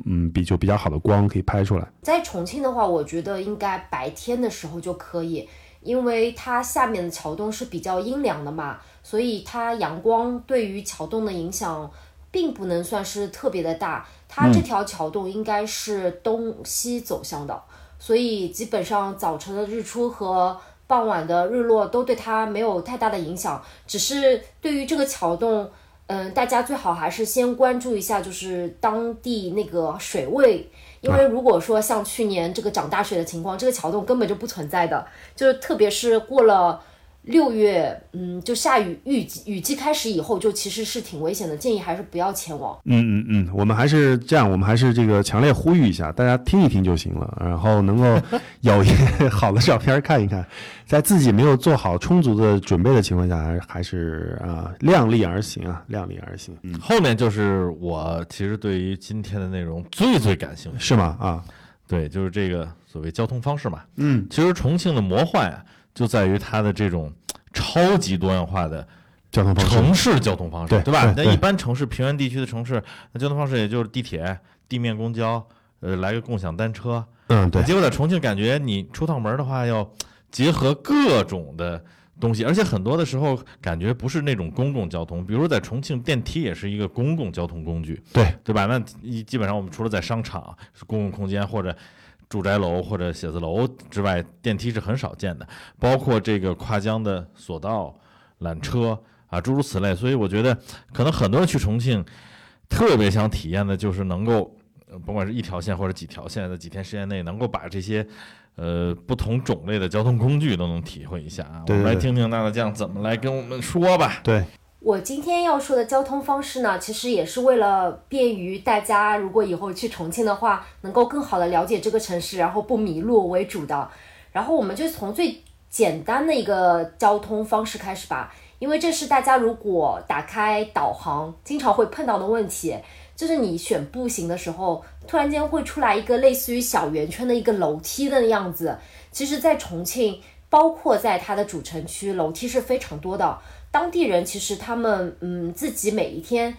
嗯比就比较好的光可以拍出来。在重庆的话，我觉得应该白天的时候就可以。因为它下面的桥洞是比较阴凉的嘛，所以它阳光对于桥洞的影响并不能算是特别的大。它这条桥洞应该是东西走向的，所以基本上早晨的日出和傍晚的日落都对它没有太大的影响。只是对于这个桥洞，嗯，大家最好还是先关注一下，就是当地那个水位。因为如果说像去年这个涨大水的情况，这个桥洞根本就不存在的，就是特别是过了六月，嗯，就下雨雨季雨季开始以后，就其实是挺危险的，建议还是不要前往。嗯嗯嗯，我们还是这样，我们还是这个强烈呼吁一下，大家听一听就行了，然后能够 有一些好的照片看一看，在自己没有做好充足的准备的情况下，还还是啊量力而行啊，量力而行。嗯，后面就是我其实对于今天的内容最最感兴趣，是吗？啊，对，就是这个所谓交通方式嘛。嗯，其实重庆的魔幻啊，就在于它的这种超级多样化的交通方式，城市交通方式，对吧？那对对一般城市平原地区的城市，那交通方式也就是地铁、地面公交，呃，来个共享单车。嗯，对，结果在重庆，感觉你出趟门的话，要结合各种的东西，而且很多的时候感觉不是那种公共交通，比如说在重庆，电梯也是一个公共交通工具，对对吧？那基本上我们除了在商场是公共空间或者住宅楼或者写字楼之外，电梯是很少见的，包括这个跨江的索道、缆车啊，诸如此类。所以我觉得，可能很多人去重庆，特别想体验的就是能够，呃甭管是一条线或者几条线，在几天时间内能够把这些。呃，不同种类的交通工具都能体会一下啊！我们来听听娜娜酱怎么来跟我们说吧。对，我今天要说的交通方式呢，其实也是为了便于大家，如果以后去重庆的话，能够更好的了解这个城市，然后不迷路为主的。然后我们就从最简单的一个交通方式开始吧，因为这是大家如果打开导航经常会碰到的问题，就是你选步行的时候，突然间会出来一个类似于小圆圈的一个楼梯的样子。其实，在重庆，包括在它的主城区，楼梯是非常多的。当地人其实他们嗯自己每一天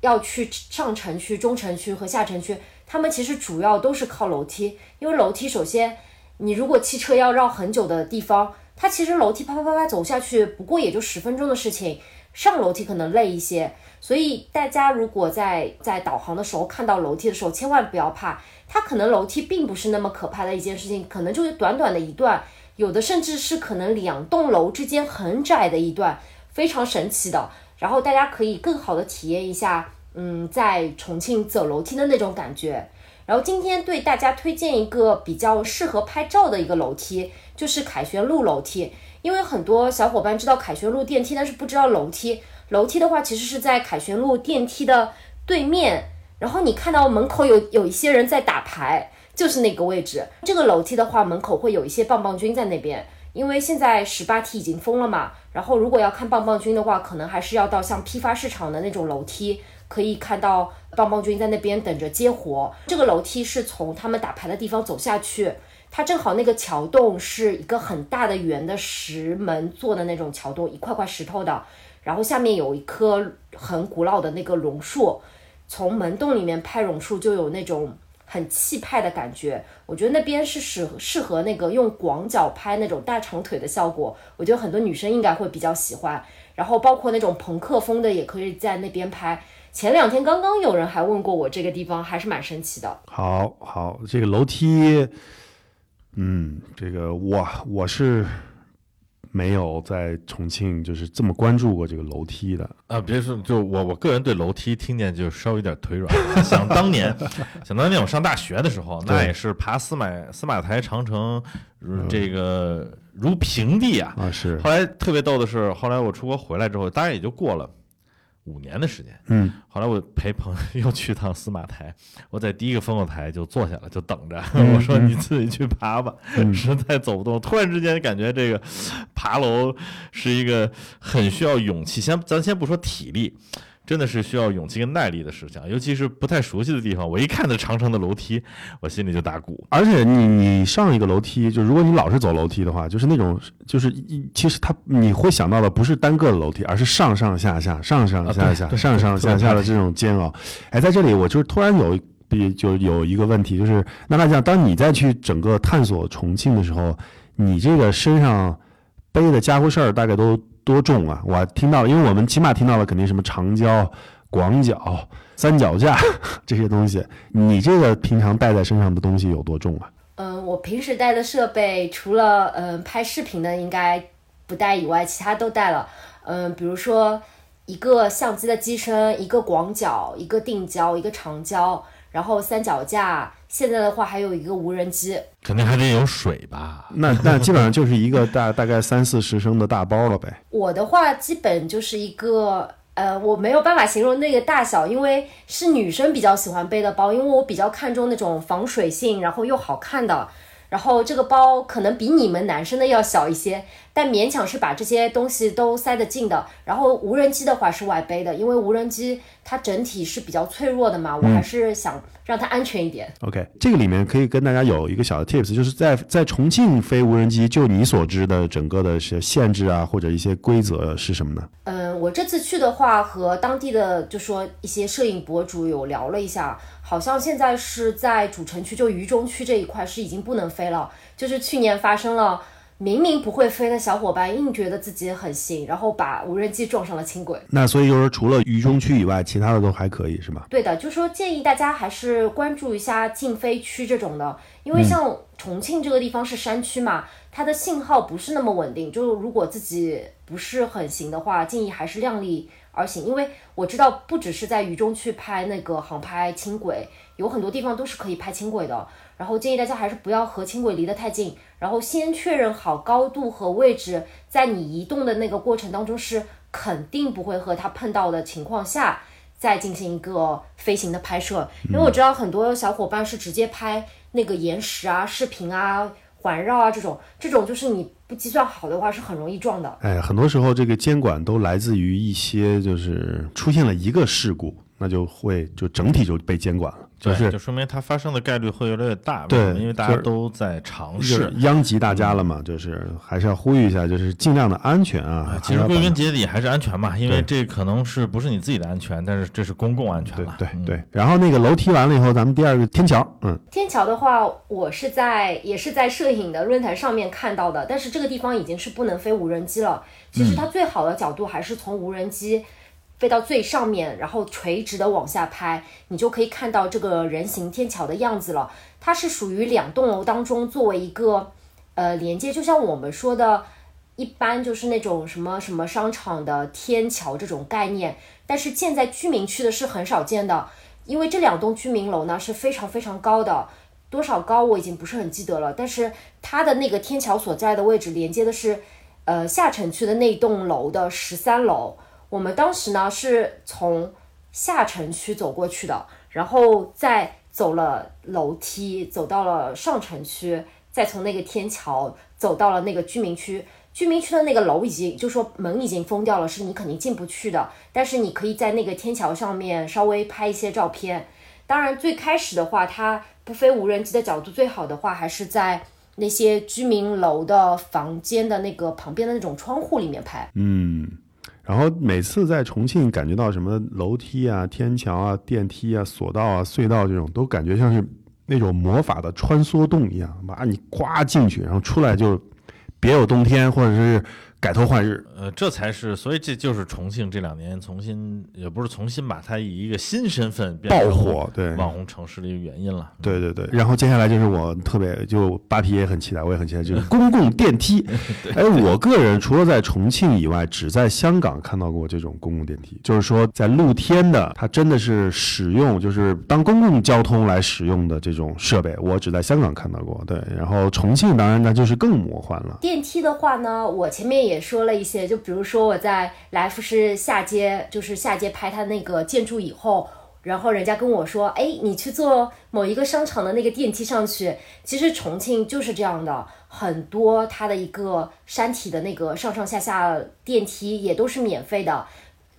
要去上城区、中城区和下城区，他们其实主要都是靠楼梯，因为楼梯首先你如果汽车要绕很久的地方，它其实楼梯啪啪啪啪走下去，不过也就十分钟的事情，上楼梯可能累一些。所以大家如果在在导航的时候看到楼梯的时候，千万不要怕，它可能楼梯并不是那么可怕的一件事情，可能就是短短的一段，有的甚至是可能两栋楼之间很窄的一段，非常神奇的。然后大家可以更好的体验一下，嗯，在重庆走楼梯的那种感觉。然后今天对大家推荐一个比较适合拍照的一个楼梯，就是凯旋路楼梯。因为很多小伙伴知道凯旋路电梯，但是不知道楼梯。楼梯的话，其实是在凯旋路电梯的对面，然后你看到门口有有一些人在打牌，就是那个位置。这个楼梯的话，门口会有一些棒棒军在那边，因为现在十八梯已经封了嘛。然后如果要看棒棒军的话，可能还是要到像批发市场的那种楼梯，可以看到棒棒军在那边等着接活。这个楼梯是从他们打牌的地方走下去。它正好那个桥洞是一个很大的圆的石门做的那种桥洞，一块块石头的，然后下面有一棵很古老的那个榕树，从门洞里面拍榕树就有那种很气派的感觉。我觉得那边是适适合那个用广角拍那种大长腿的效果，我觉得很多女生应该会比较喜欢。然后包括那种朋克风的也可以在那边拍。前两天刚刚有人还问过我这个地方，还是蛮神奇的。好好，这个楼梯，嗯，这个我我是没有在重庆就是这么关注过这个楼梯的。啊，别说，就我我个人对楼梯听见就稍微有点腿软。想当年，想当年我上大学的时候，那也是爬司马司马台长城，如这个如平地啊。啊，是，后来特别逗的是，后来我出国回来之后，当然也就过了五年的时间。嗯，后来我陪朋友又去趟司马台，我在第一个烽火台就坐下了，就等着。嗯 我说你自己去爬吧，嗯 实在走不动。突然之间感觉这个爬楼是一个很需要勇气，先咱先不说体力。真的是需要勇气跟耐力的事情，尤其是不太熟悉的地方。我一看那长城的楼梯，我心里就打鼓。而且你你上一个楼梯，就如果你老是走楼梯的话，就是那种就是一其实它你会想到的不是单个的楼梯，而是上上下下、上上下下、上上下下的这种煎熬。哎，在这里我就是突然有比就有一个问题，就是那大家，当你再去整个探索重庆的时候，你这个身上背的家伙事儿大概都多重啊？我听到了，因为我们起码听到了肯定什么长焦、广角、三脚架 这些东西，你这个平常带在身上的东西有多重啊？嗯，我平时带的设备除了嗯拍视频的应该不带以外，其他都带了。嗯，比如说一个相机的机身，一个广角，一个定焦，一个长焦，然后三脚架。现在的话还有一个无人机，肯定还得有水吧？那那基本上就是一个大大概三四十升的大包了呗。我的话基本就是一个，呃，我没有办法形容那个大小，因为是女生比较喜欢背的包，因为我比较看重那种防水性，然后又好看的。然后这个包可能比你们男生的要小一些，但勉强是把这些东西都塞得进的。然后无人机的话是外背的，因为无人机它整体是比较脆弱的嘛，我还是想让它安全一点。OK，这个里面可以跟大家有一个小的 tips，就是在在重庆飞无人机，就你所知的整个的些限制啊，或者一些规则是什么呢？嗯，我这次去的话，和当地的就说一些摄影博主有聊了一下。好像现在是在主城区，就渝中区这一块是已经不能飞了。就是去年发生了，明明不会飞的小伙伴硬觉得自己很行，然后把无人机撞上了轻轨。那所以就是，除了渝中区以外，其他的都还可以，是吗？对的，就说建议大家还是关注一下禁飞区这种的，因为像重庆这个地方是山区嘛，它的信号不是那么稳定。就如果自己不是很行的话，建议还是量力。而行，因为我知道不只是在渝中区拍那个航拍轻轨，有很多地方都是可以拍轻轨的。然后建议大家还是不要和轻轨离得太近，然后先确认好高度和位置，在你移动的那个过程当中是肯定不会和它碰到的情况下，再进行一个飞行的拍摄。因为我知道很多小伙伴是直接拍那个延时啊、视频啊。环绕啊，这种这种就是你不计算好的话，是很容易撞的。哎，很多时候这个监管都来自于一些，就是出现了一个事故。那就会就整体就被监管了，就是就说明它发生的概率会越来越大，对，因为大家都在尝试，殃及大家了嘛，就是还是要呼吁一下，就是尽量的安全啊。其实归根结底还是安全嘛，因为这可能是不是你自己的安全，但是这是公共安全了。对对。然后那个楼梯完了以后，咱们第二个天桥，嗯，天桥的话，我是在也是在摄影的论坛上面看到的，但是这个地方已经是不能飞无人机了。其实它最好的角度还是从无人机。飞到最上面，然后垂直的往下拍，你就可以看到这个人行天桥的样子了。它是属于两栋楼当中作为一个呃连接，就像我们说的，一般就是那种什么什么商场的天桥这种概念。但是建在居民区的是很少见的，因为这两栋居民楼呢是非常非常高的，多少高我已经不是很记得了。但是它的那个天桥所在的位置连接的是呃下城区的那栋楼的十三楼。我们当时呢是从下城区走过去的，然后再走了楼梯，走到了上城区，再从那个天桥走到了那个居民区。居民区的那个楼已经就说门已经封掉了，是你肯定进不去的。但是你可以在那个天桥上面稍微拍一些照片。当然，最开始的话，它不飞无人机的角度最好的话，还是在那些居民楼的房间的那个旁边的那种窗户里面拍。嗯。然后每次在重庆感觉到什么楼梯啊、天桥啊、电梯啊、索道啊、隧道这种，都感觉像是那种魔法的穿梭洞一样，把你刮进去，然后出来就别有洞天，或者是。改头换日，呃，这才是，所以这就是重庆这两年重新，也不是重新把它以一个新身份爆火，对网红城市的一个原因了。对对对，然后接下来就是我特别就扒皮也很期待，我也很期待，就是公共电梯。哎，我个人除了在重庆以外，只在香港看到过这种公共电梯，就是说在露天的，它真的是使用就是当公共交通来使用的这种设备，我只在香港看到过。对，然后重庆当然那就是更魔幻了。电梯的话呢，我前面。也说了一些，就比如说我在来福士下街，就是下街拍他那个建筑以后，然后人家跟我说，哎，你去坐某一个商场的那个电梯上去。其实重庆就是这样的，很多它的一个山体的那个上上下下电梯也都是免费的，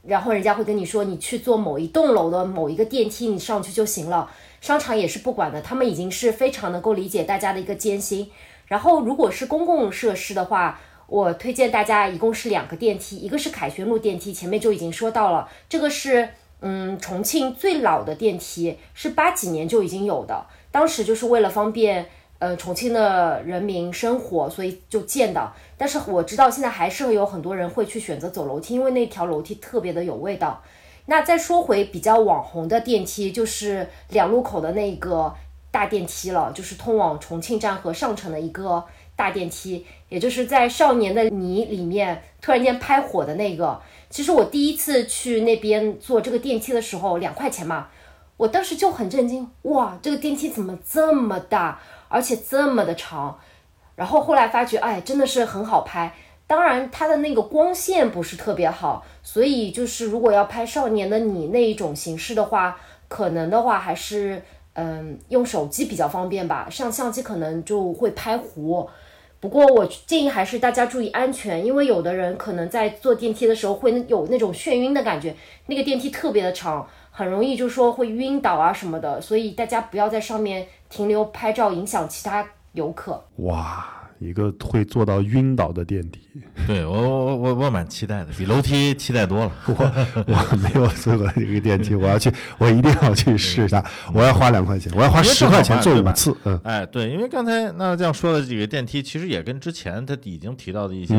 然后人家会跟你说，你去坐某一栋楼的某一个电梯，你上去就行了。商场也是不管的，他们已经是非常能够理解大家的一个艰辛。然后如果是公共设施的话，我推荐大家，一共是两个电梯，一个是凯旋路电梯，前面就已经说到了，这个是嗯重庆最老的电梯，是八几年就已经有的，当时就是为了方便呃重庆的人民生活，所以就建的。但是我知道现在还是有很多人会去选择走楼梯，因为那条楼梯特别的有味道。那再说回比较网红的电梯，就是两路口的那个大电梯了，就是通往重庆站和上城的一个大电梯，也就是在《少年的你》里面突然间拍火的那个。其实我第一次去那边坐这个电梯的时候，两块钱嘛，我当时就很震惊，哇，这个电梯怎么这么大，而且这么的长？然后后来发觉，哎，真的是很好拍。当然，它的那个光线不是特别好，所以就是如果要拍《少年的你》那一种形式的话，可能的话还是嗯用手机比较方便吧，上相机可能就会拍糊。不过我建议还是大家注意安全，因为有的人可能在坐电梯的时候会有那种眩晕的感觉，那个电梯特别的长，很容易就说会晕倒啊什么的，所以大家不要在上面停留拍照，影响其他游客。哇！一个会做到晕倒的电梯，对我我我我蛮期待的，比楼梯期待多了。我我没有坐过这个电梯，我要去，我一定要去试一下。我要花两块钱，我要花十块钱坐五次。嗯，哎，对，因为刚才那这样说的这个电梯，其实也跟之前他已经提到的一些。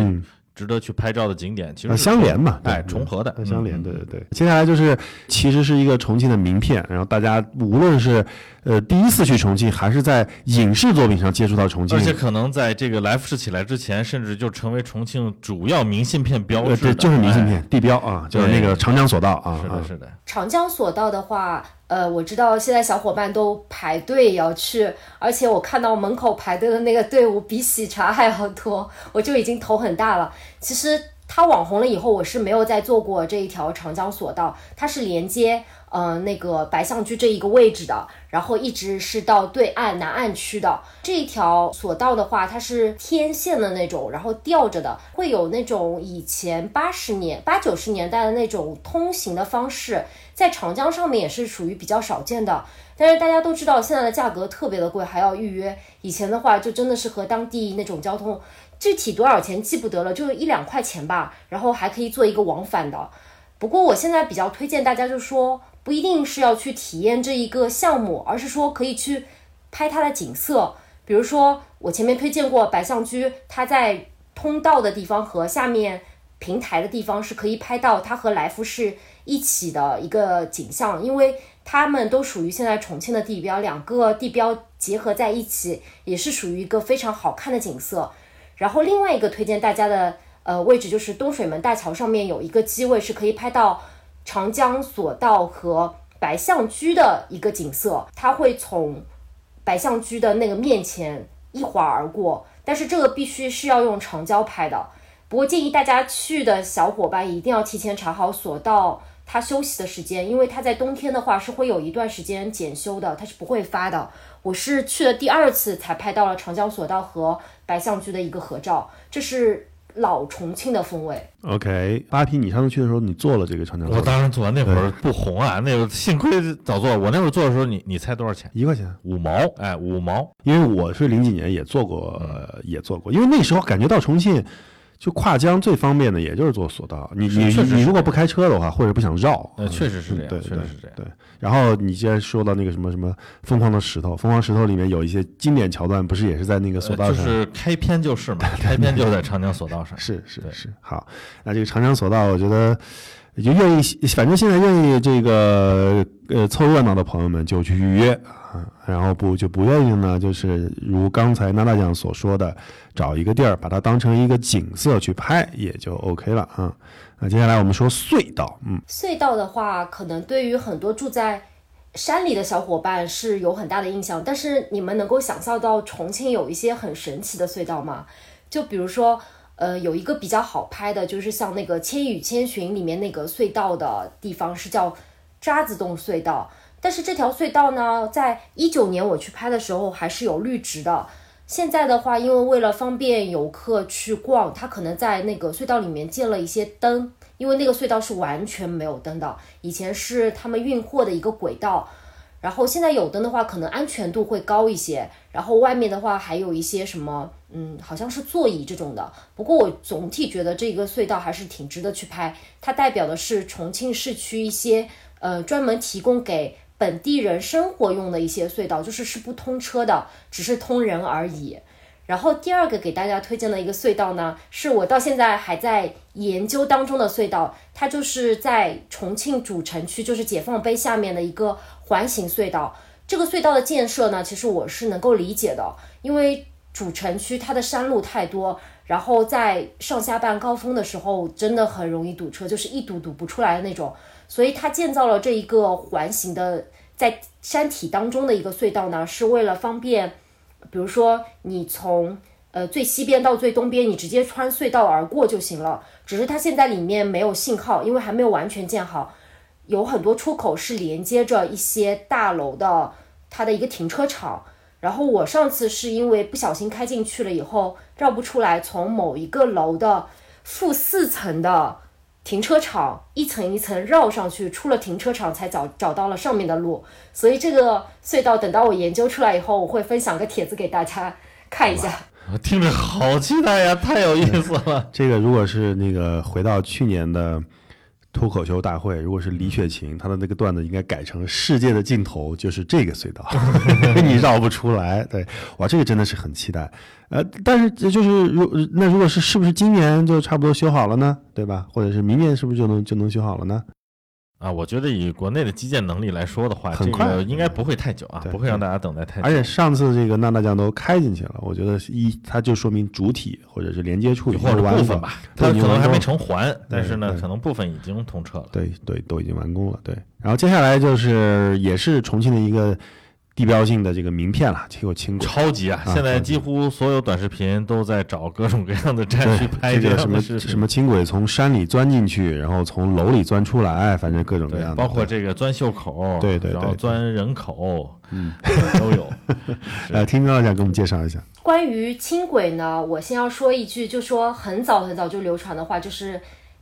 值得去拍照的景点，其实相连嘛，哎，重合的，相连，对对对。接下来就是，其实是一个重庆的名片，然后大家无论是呃第一次去重庆，还是在影视作品上接触到重庆，而且可能在这个来福士起来之前，甚至就成为重庆主要明信片标志，对，就是明信片地标啊，就是那个长江索道啊，是的，是的。长江索道的话。呃，我知道现在小伙伴都排队要去，而且我看到门口排队的那个队伍比喜茶还要多，我就已经头很大了。其实它网红了以后，我是没有再坐过这一条长江索道，它是连接。呃，那个白象居这一个位置的，然后一直是到对岸南岸区的这一条索道的话，它是天线的那种，然后吊着的，会有那种以前八十年、八九十年代的那种通行的方式，在长江上面也是属于比较少见的。但是大家都知道，现在的价格特别的贵，还要预约。以前的话，就真的是和当地那种交通，具体多少钱记不得了，就一两块钱吧，然后还可以做一个往返的。不过我现在比较推荐大家，就是说。不一定是要去体验这一个项目，而是说可以去拍它的景色。比如说，我前面推荐过白象居，它在通道的地方和下面平台的地方是可以拍到它和来福士一起的一个景象，因为它们都属于现在重庆的地标，两个地标结合在一起，也是属于一个非常好看的景色。然后另外一个推荐大家的呃位置就是东水门大桥上面有一个机位是可以拍到。长江索道和白象居的一个景色，它会从白象居的那个面前一划而过，但是这个必须是要用长焦拍的。不过建议大家去的小伙伴一定要提前查好索道它休息的时间，因为它在冬天的话是会有一段时间检修的，它是不会发的。我是去了第二次才拍到了长江索道和白象居的一个合照，这是。老重庆的风味。OK，八皮，你上次去的时候，你坐了这个长江？我当然坐，那会儿不红啊，那会儿幸亏早坐。我那会儿坐的时候，你你猜多少钱？一块钱，五毛。哎，五毛。因为我是零几年也坐过，也坐过。因为那时候感觉到重庆。就跨江最方便的，也就是坐索道。你你你如果不开车的话，或者不想绕，呃，确实是这样，对，确实是这样。对，然后你既然说到那个什么什么疯狂的石头，疯狂石头里面有一些经典桥段，不是也是在那个索道上？就是开篇就是嘛，开篇就在长江索道上。是是是。好，那这个长江索道，我觉得。就愿意，反正现在愿意这个呃凑热闹的朋友们就去预约啊，然后不就不愿意呢，就是如刚才娜娜酱所说的，找一个地儿把它当成一个景色去拍，也就 OK 了啊。那接下来我们说隧道，嗯，隧道的话，可能对于很多住在山里的小伙伴是有很大的印象，但是你们能够想象到重庆有一些很神奇的隧道吗？就比如说。呃，有一个比较好拍的，就是像那个《千与千寻》里面那个隧道的地方是叫渣滓洞隧道，但是这条隧道呢，在一九年我去拍的时候还是有绿植的。现在的话，因为为了方便游客去逛，它可能在那个隧道里面建了一些灯，因为那个隧道是完全没有灯的，以前是他们运货的一个轨道。然后现在有灯的话，可能安全度会高一些。然后外面的话还有一些什么，嗯，好像是座椅这种的。不过我总体觉得这个隧道还是挺值得去拍。它代表的是重庆市区一些呃专门提供给本地人生活用的一些隧道，就是是不通车的，只是通人而已。然后第二个给大家推荐的一个隧道呢，是我到现在还在研究当中的隧道，它就是在重庆主城区，就是解放碑下面的一个环形隧道。这个隧道的建设呢，其实我是能够理解的，因为主城区它的山路太多，然后在上下班高峰的时候，真的很容易堵车，就是一堵堵不出来的那种。所以它建造了这一个环形的在山体当中的一个隧道呢，是为了方便。比如说，你从呃最西边到最东边，你直接穿隧道而过就行了。只是它现在里面没有信号，因为还没有完全建好。有很多出口是连接着一些大楼的，它的一个停车场。然后我上次是因为不小心开进去了以后绕不出来，从某一个楼的负四层的停车场一层一层绕上去，出了停车场才找找到了上面的路。所以这个隧道等到我研究出来以后，我会分享个帖子给大家看一下。我听着好期待呀，太有意思了。这个如果是那个回到去年的脱口秀大会，如果是李雪琴，她的那个段子应该改成“世界的尽头就是这个隧道 ”，你绕不出来。对，哇，这个真的是很期待。呃，但是就是如那如果是是不是今年就差不多修好了呢？对吧？或者是明年是不是就能就能修好了呢？啊，我觉得以国内的基建能力来说的话，很快这个应该不会太久啊，不会让大家等待太久。而且上次这个娜娜酱都开进去了，我觉得一它就说明主体或者是连接处或者部分吧，它可能还没成环，但是呢，可能部分已经通车了。对对，都已经完工了。对，然后接下来就是也是重庆的一个地标性的这个名片了，就有轻轨。超级啊！啊现在几乎所有短视频都在找各种各样的站去拍 这个什么什么轻轨从山里钻进去，然后从楼里钻出来，反正各种各样的，，包括这个钻袖口，对对对然后钻人口，嗯，都有。来，听张老师给我们介绍一下。关于轻轨呢，我先要说一句，就说很早很早就流传的话，就是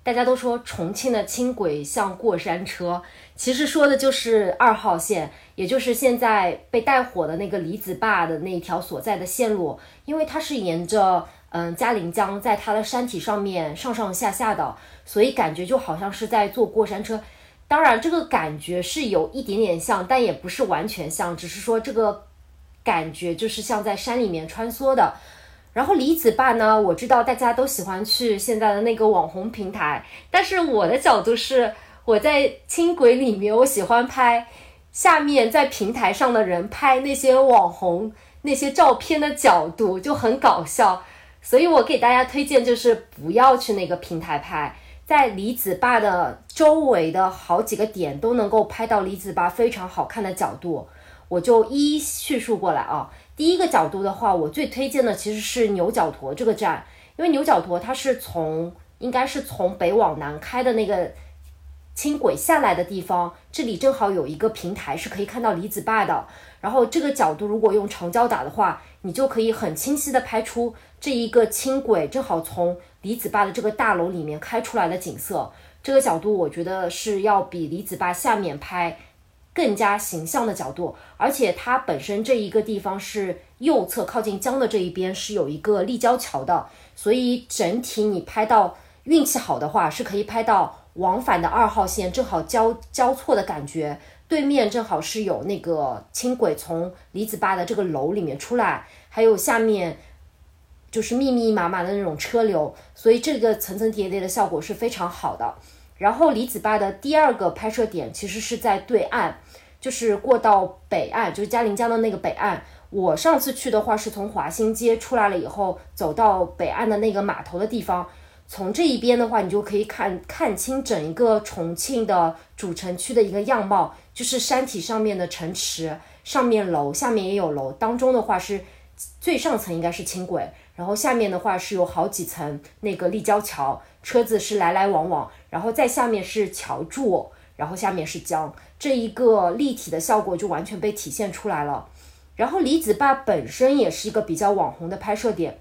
大家都说重庆的轻轨像过山车，其实说的就是二号线，也就是现在被带火的那个李子坝的那条所在的线路，因为它是沿着嗯嘉陵江在它的山体上面上上下下的，所以感觉就好像是在坐过山车。当然，这个感觉是有一点点像，但也不是完全像，只是说这个感觉就是像在山里面穿梭的。然后李子坝呢，我知道大家都喜欢去现在的那个网红平台，但是我的角度是，我在轻轨里面，我喜欢拍下面在平台上的人拍那些网红那些照片的角度就很搞笑，所以我给大家推荐就是不要去那个平台拍，在李子坝的周围的好几个点都能够拍到李子坝非常好看的角度，我就一一叙述过来啊。第一个角度的话，我最推荐的其实是牛角沱这个站，因为牛角沱它是从应该是从北往南开的那个轻轨下来的地方，这里正好有一个平台是可以看到李子坝的。然后这个角度如果用长焦打的话，你就可以很清晰的拍出这一个轻轨正好从李子坝的这个大楼里面开出来的景色。这个角度我觉得是要比李子坝下面拍更加形象的角度，而且它本身这一个地方是右侧靠近江的这一边是有一个立交桥的，所以整体你拍到运气好的话是可以拍到往返的二号线正好交交错的感觉，对面正好是有那个轻轨从李子坝的这个楼里面出来，还有下面。就是密密麻麻的那种车流，所以这个层层叠叠的效果是非常好的。然后李子坝的第二个拍摄点其实是在对岸，就是过到北岸，就是嘉陵江的那个北岸。我上次去的话是从华新街出来了以后，走到北岸的那个码头的地方。从这一边的话，你就可以看看清整一个重庆的主城区的一个样貌，就是山体上面的城池，上面楼，下面也有楼，当中的话是最上层应该是轻轨，然后下面的话是有好几层那个立交桥，车子是来来往往，然后再下面是桥柱，然后下面是江，这一个立体的效果就完全被体现出来了。然后李子坝本身也是一个比较网红的拍摄点，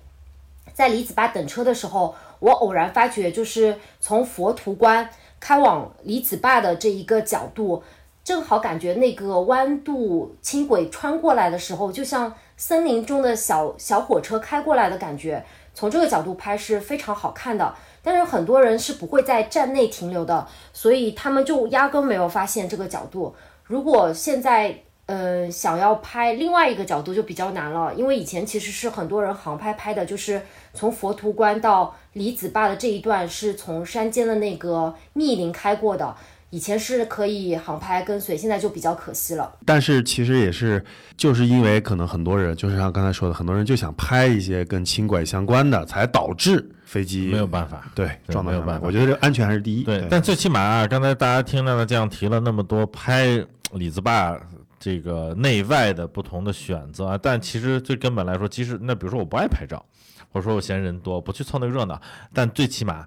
在李子坝等车的时候，我偶然发觉，就是从佛图关开往李子坝的这一个角度，正好感觉那个弯度轻轨穿过来的时候，就像森林中的小小火车开过来的感觉。从这个角度拍是非常好看的，但是很多人是不会在站内停留的，所以他们就压根没有发现这个角度。如果现在呃想要拍另外一个角度就比较难了，因为以前其实是很多人航拍拍的，就是从佛图关到李子坝的这一段是从山间的那个密林开过的。以前是可以航拍跟随，现在就比较可惜了。但是其实也是，就是因为可能很多人，就是像刚才说的，很多人就想拍一些跟轻轨相关的，才导致飞机没有办法，对撞到没有办法。我觉得这安全还是第一。对，但最起码啊，刚才大家听到的这样提了那么多拍李子坝这个内外的不同的选择啊，但其实最根本来说，其实那比如说我不爱拍照，或者说我嫌人多，不去凑那个热闹，但最起码。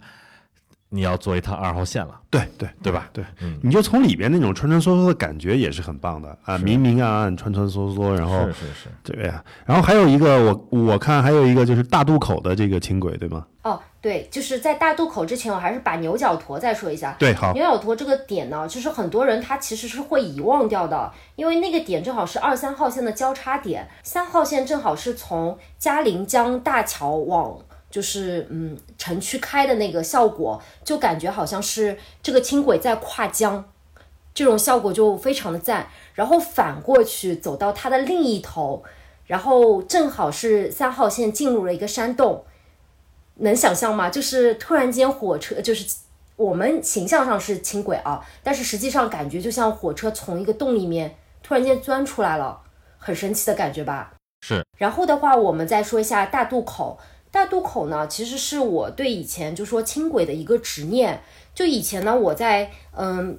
你要做一趟二号线了，对对对吧？对，你就从里边那种穿穿梭梭的感觉也是很棒的啊，明明暗暗，穿穿梭梭，然后是是是，对呀。然后还有一个，我我看还有一个就是大渡口的这个轻轨，对吗？哦，对，就是在大渡口之前，我还是把牛角坨再说一下。对，好。牛角坨这个点呢，就是很多人他其实是会遗忘掉的，因为那个点正好是二三号线的交叉点，三号线正好是从嘉陵江大桥往。就是嗯，城区开的那个效果，就感觉好像是这个轻轨在跨江，这种效果就非常的赞。然后反过去走到它的另一头，然后正好是三号线进入了一个山洞，能想象吗？就是突然间火车，就是我们形象上是轻轨啊，但是实际上感觉就像火车从一个洞里面突然间钻出来了，很神奇的感觉吧？是。然后的话，我们再说一下大渡口。大渡口呢，其实是我对以前就说轻轨的一个执念。就以前呢，我在嗯，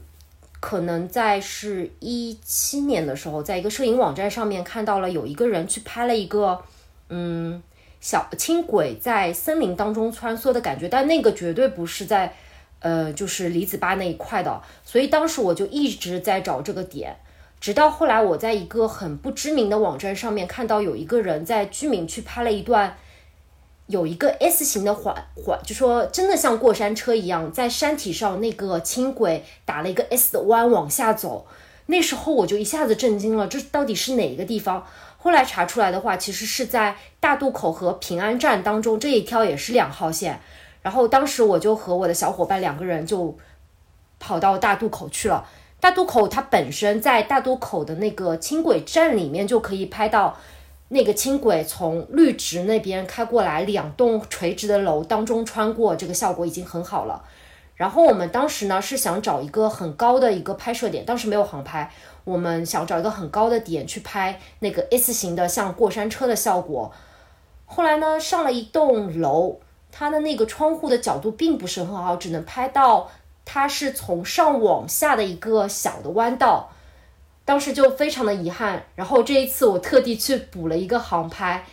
可能在是一七年的时候，在一个摄影网站上面看到了有一个人去拍了一个嗯小轻轨在森林当中穿梭的感觉，但那个绝对不是在呃就是李子坝那一块的。所以当时我就一直在找这个点，直到后来我在一个很不知名的网站上面看到有一个人在居民区拍了一段。有一个 S 型的缓缓，就说真的像过山车一样，在山体上那个轻轨打了一个 S 的弯往下走。那时候我就一下子震惊了，这到底是哪一个地方？后来查出来的话，其实是在大渡口和平安站当中这一条也是两号线。然后当时我就和我的小伙伴两个人就跑到大渡口去了。大渡口它本身在大渡口的那个轻轨站里面就可以拍到。那个轻轨从绿植那边开过来，两栋垂直的楼当中穿过，这个效果已经很好了。然后我们当时呢是想找一个很高的一个拍摄点，当时没有航拍，我们想找一个很高的点去拍那个 S 型的像过山车的效果。后来呢上了一栋楼，它的那个窗户的角度并不是很好，只能拍到它是从上往下的一个小的弯道。当时就非常的遗憾，然后这一次我特地去补了一个航拍，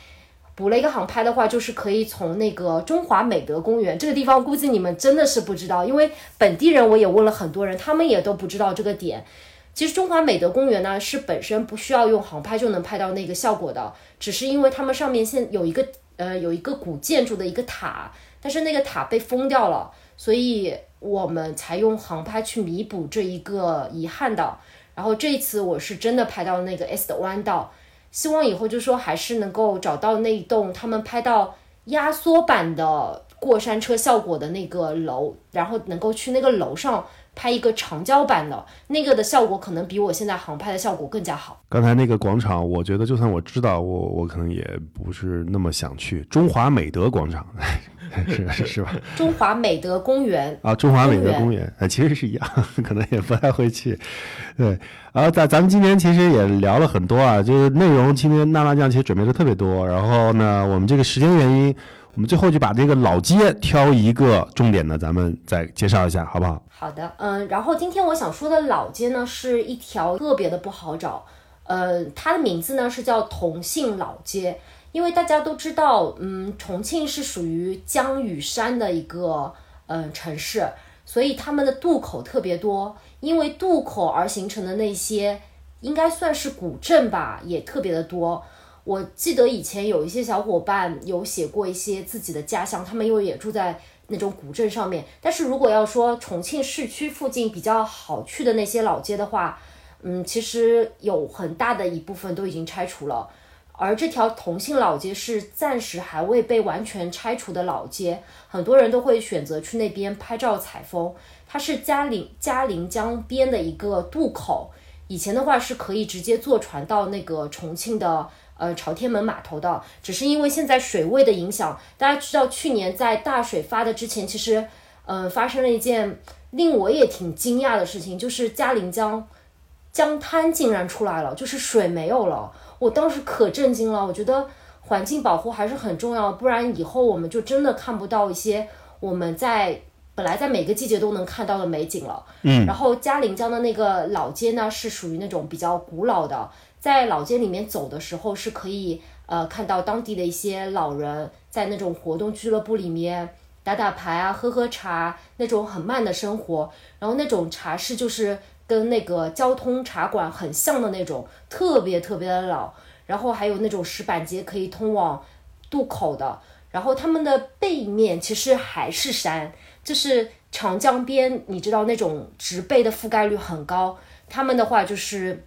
补了一个航拍的话，就是可以从那个中华美德公园这个地方，估计你们真的是不知道，因为本地人我也问了很多人，他们也都不知道这个点。其实中华美德公园呢是本身不需要用航拍就能拍到那个效果的，只是因为他们上面现有一个呃有一个古建筑的一个塔，但是那个塔被封掉了，所以我们才用航拍去弥补这一个遗憾的。然后这一次我是真的拍到那个 S 的弯道，希望以后就说还是能够找到那一栋他们拍到压缩版的过山车效果的那个楼，然后能够去那个楼上拍一个长焦版的那个的效果，可能比我现在航拍的效果更加好。刚才那个广场，我觉得就算我知道，我我可能也不是那么想去中华美德广场。是是是吧？中华美德公园啊，中华美德公园，哎，其实是一样，可能也不太会去。对，然后咱咱们今天其实也聊了很多啊，就是内容今天娜娜酱其实准备的特别多。然后呢，我们这个时间原因，我们最后就把这个老街挑一个重点的，咱们再介绍一下，好不好？好的，嗯，然后今天我想说的老街呢，是一条特别的不好找，呃，它的名字呢是叫同姓老街。因为大家都知道，嗯，重庆是属于江与山的一个嗯城市，所以他们的渡口特别多。因为渡口而形成的那些，应该算是古镇吧，也特别的多。我记得以前有一些小伙伴有写过一些自己的家乡，他们因为也住在那种古镇上面。但是如果要说重庆市区附近比较好去的那些老街的话，嗯，其实有很大的一部分都已经拆除了。而这条同姓老街是暂时还未被完全拆除的老街，很多人都会选择去那边拍照采风。它是嘉陵嘉陵江边的一个渡口，以前的话是可以直接坐船到那个重庆的呃朝天门码头的，只是因为现在水位的影响，大家知道去年在大水发的之前，其实嗯、呃发生了一件令我也挺惊讶的事情，就是嘉陵江江滩竟然出来了，就是水没有了，我当时可震惊了，我觉得环境保护还是很重要，不然以后我们就真的看不到一些我们在。本来在每个季节都能看到的美景了，嗯，然后嘉陵江的那个老街呢，是属于那种比较古老的，在老街里面走的时候是可以呃看到当地的一些老人在那种活动俱乐部里面打打牌啊、喝喝茶那种很慢的生活，然后那种茶室就是跟那个交通茶馆很像的那种，特别特别的老，然后还有那种石板街可以通往渡口的，然后他们的背面其实还是山，就是长江边，你知道那种植被的覆盖率很高，他们的话就是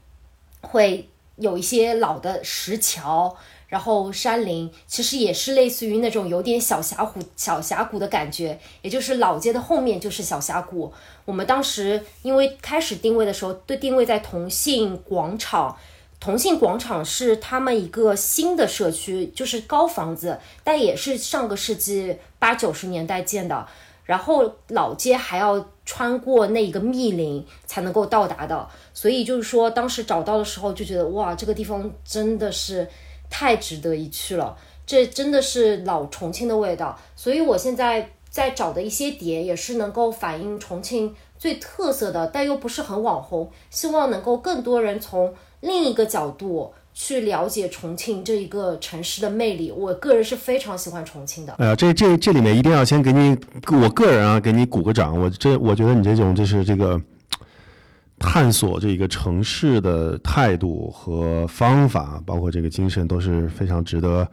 会有一些老的石桥，然后山林，其实也是类似于那种有点小峡谷、小峡谷的感觉，也就是老街的后面就是小峡谷。我们当时因为开始定位的时候，对定位在同信广场。同信广场是他们一个新的社区，就是高房子，但也是上个世纪八九十年代建的。然后老街还要穿过那一个密林才能够到达的，所以就是说当时找到的时候就觉得哇，这个地方真的是太值得一去了，这真的是老重庆的味道。所以我现在在找的一些碟也是能够反映重庆最特色的，但又不是很网红，希望能够更多人从另一个角度。去了解重庆这一个城市的魅力，我个人是非常喜欢重庆的。哎呀，这这这里面一定要先给你，我个人啊，给你鼓个掌。我这我觉得你这种就是这个探索这个城市的态度和方法，包括这个精神，都是非常值得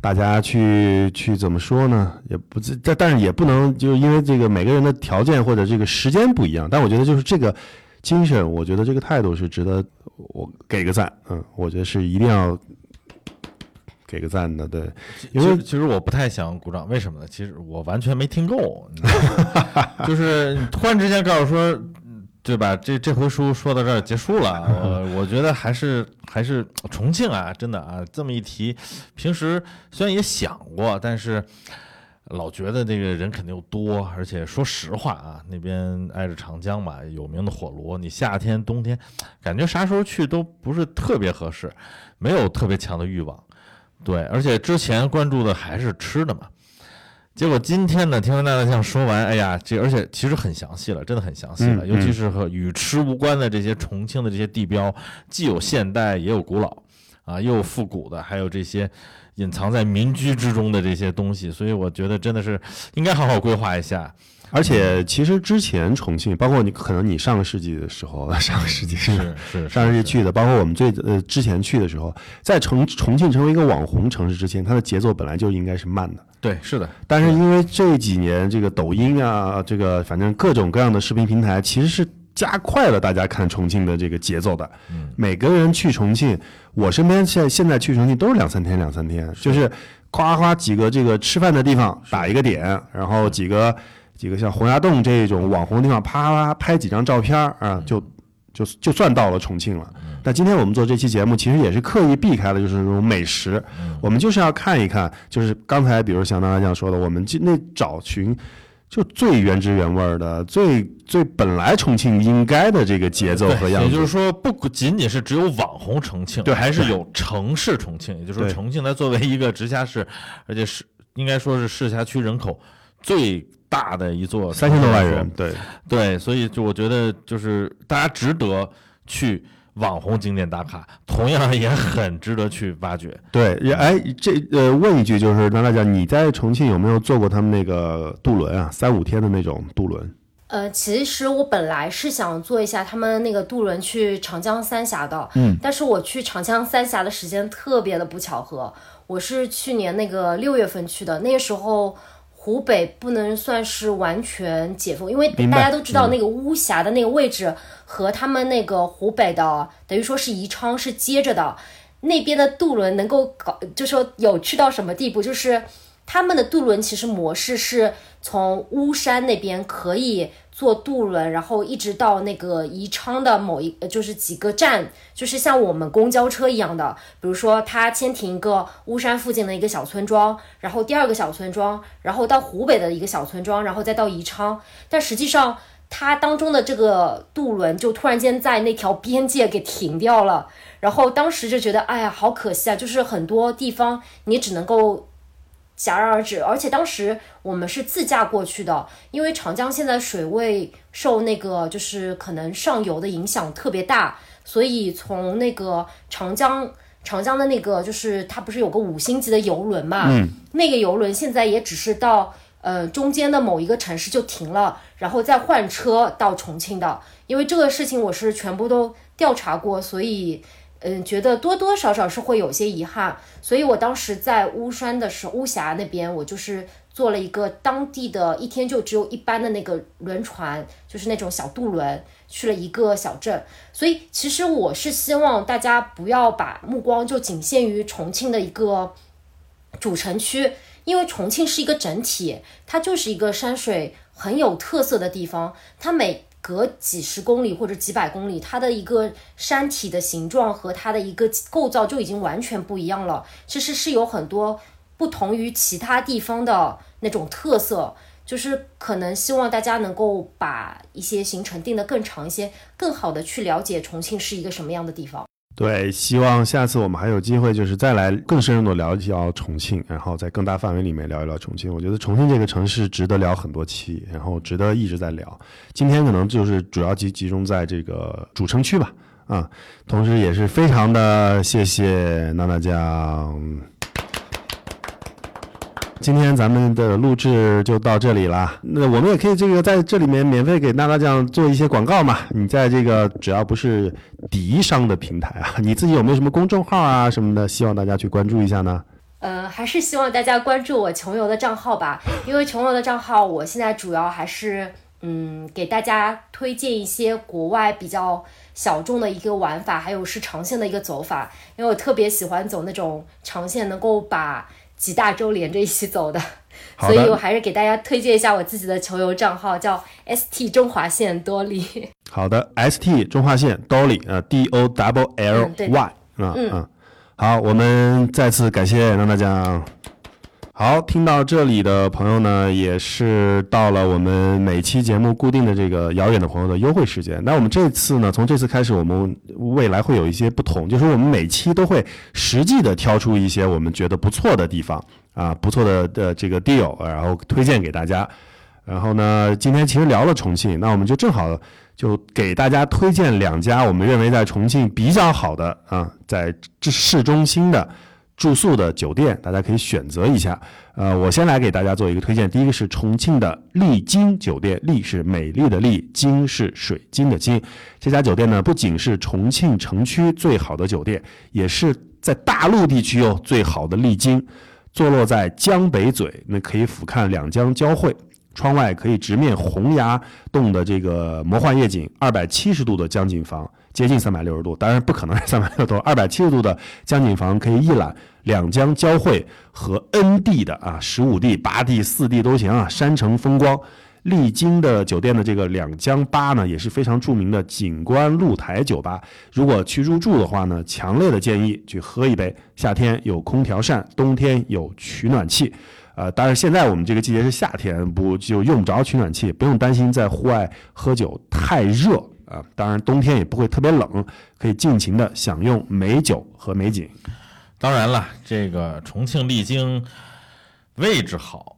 大家去去怎么说呢？也不但但是也不能就是因为这个每个人的条件或者这个时间不一样，但我觉得就是这个精神，我觉得这个态度是值得我给个赞。嗯，我觉得是一定要。给个赞的，对，因为其实我不太想鼓掌，为什么呢？其实我完全没听够，就是突然之间告诉说，对吧？这这回书说到这儿结束了，我我觉得还是还是重庆啊，真的啊，这么一提，平时虽然也想过，但是老觉得这个人肯定又多，而且说实话啊，那边挨着长江嘛，有名的火炉，你夏天冬天，感觉啥时候去都不是特别合适，没有特别强的欲望。对，而且之前关注的还是吃的嘛，结果今天呢，听完大大酱说完，哎呀，这而且其实很详细了，真的很详细了，嗯尤其是和与吃无关的这些重庆的这些地标，既有现代也有古老，啊，又有复古的，还有这些隐藏在民居之中的这些东西，所以我觉得真的是应该好好规划一下。而且其实之前重庆，包括你可能你上个世纪的时候，上个世纪是是是上世纪去的，包括我们最呃之前去的时候，在重重庆成为一个网红城市之前，它的节奏本来就应该是慢的。对，是的，但是因为这几年这个抖音啊，这个反正各种各样的视频平台，其实是加快了大家看重庆的这个节奏的。每个人去重庆，我身边现现在去重庆都是两三天两三天，就是夸夸几个这个吃饭的地方打一个点，然后几个几个像洪崖洞这种网红地方，啪啪啪拍几张照片儿啊，就就就算到了重庆了。但今天我们做这期节目，其实也是刻意避开了就是那种美食，我们就是要看一看，就是刚才比如像大家这样说的，我们今那找寻就最原汁原味儿的、最最本来重庆应该的这个节奏和样子。也就是说，不仅仅是只有网红重庆，对还是有城市重庆。也就是说，重庆它作为一个直辖市，而且是应该说是市辖区人口最大的一座三千多万人，对，对，所以就我觉得就是大家值得去网红景点打卡，同样也很值得去挖掘。对，也哎，这呃，问一句，就是那大家你在重庆有没有坐过他们那个渡轮啊？三五天的那种渡轮？呃，其实我本来是想坐一下他们那个渡轮去长江三峡的，嗯，但是我去长江三峡的时间特别的不巧合，我是去年那个六月份去的，那个时候湖北不能算是完全解封，因为大家都知道那个巫峡的那个位置和他们那个湖北的等于说是宜昌是接着的，那边的渡轮能够搞，就说有趣到什么地步，就是他们的渡轮其实模式是从巫山那边可以坐渡轮，然后一直到那个宜昌的某一，就是几个站，就是像我们公交车一样的，比如说它先停一个巫山附近的一个小村庄，然后第二个小村庄，然后到湖北的一个小村庄，然后再到宜昌。但实际上，它当中的这个渡轮就突然间在那条边界给停掉了，然后当时就觉得，哎呀，好可惜啊！就是很多地方你只能够。戛然而止，而且当时我们是自驾过去的，因为长江现在水位受那个就是可能上游的影响特别大，所以从那个长江长江的那个就是它不是有个五星级的游轮嘛，嗯，那个游轮现在也只是到呃中间的某一个城市就停了，然后再换车到重庆的，因为这个事情我是全部都调查过，所以。嗯，觉得多多少少是会有些遗憾，所以我当时在巫山的时候，巫峡那边，我就是坐了一个当地的一天就只有一班的那个轮船，就是那种小渡轮，去了一个小镇。所以其实我是希望大家不要把目光就仅限于重庆的一个主城区，因为重庆是一个整体，它就是一个山水很有特色的地方，它每。隔几十公里或者几百公里，它的一个山体的形状和它的一个构造就已经完全不一样了。其实是有很多不同于其他地方的那种特色，就是可能希望大家能够把一些行程定得更长一些，更好的去了解重庆是一个什么样的地方。对，希望下次我们还有机会，就是再来更深入的聊一聊重庆，然后在更大范围里面聊一聊重庆。我觉得重庆这个城市值得聊很多期，然后值得一直在聊。今天可能就是主要集集中在这个主城区吧，啊，同时也是非常的谢谢娜娜酱。今天咱们的录制就到这里了。那我们也可以这个在这里面免费给娜娜酱做一些广告嘛。你在这个只要不是敌商的平台啊，你自己有没有什么公众号啊什么的？希望大家去关注一下呢？呃，还是希望大家关注我穷游的账号吧，因为穷游的账号我现在主要还是嗯给大家推荐一些国外比较小众的一个玩法，还有是长线的一个走法，因为我特别喜欢走那种长线，能够把。几大洲连着一起走的，所以我还是给大家推荐一下我自己的球游账号，叫 ST 中华线多利。好的，ST 中华线多利，呃，D O W L Y，嗯嗯，好，我们再次感谢让大家。好，听到这里的朋友呢，也是到了我们每期节目固定的这个遥远的朋友的优惠时间。那我们这次呢，从这次开始，我们未来会有一些不同，就是我们每期都会实际的挑出一些我们觉得不错的地方啊，不错的的这个 deal，然后推荐给大家。然后呢，今天其实聊了重庆，那我们就正好就给大家推荐两家我们认为在重庆比较好的啊，在这市中心的。住宿的酒店，大家可以选择一下。呃，我先来给大家做一个推荐。第一个是重庆的丽晶酒店，丽是美丽的丽，晶是水晶的晶。这家酒店呢，不仅是重庆城区最好的酒店，也是在大陆地区哦最好的丽晶。坐落在江北嘴，那可以俯瞰两江交汇，窗外可以直面洪崖洞的这个魔幻夜景，二百七十度的江景房。接近三百六十度，当然不可能是三百六十度，二百七十度的江景房可以一览两江交汇和 N 地的啊十五地、八地、四地都行啊，山城风光。丽晶的酒店的这个两江吧呢也是非常著名的景观露台酒吧。如果去入住的话呢，强烈的建议去喝一杯。夏天有空调扇，冬天有取暖器。呃，当然现在我们这个季节是夏天，不就用不着取暖器，不用担心在户外喝酒太热。啊，当然冬天也不会特别冷，可以尽情的享用美酒和美景。当然了，这个重庆丽晶位置好，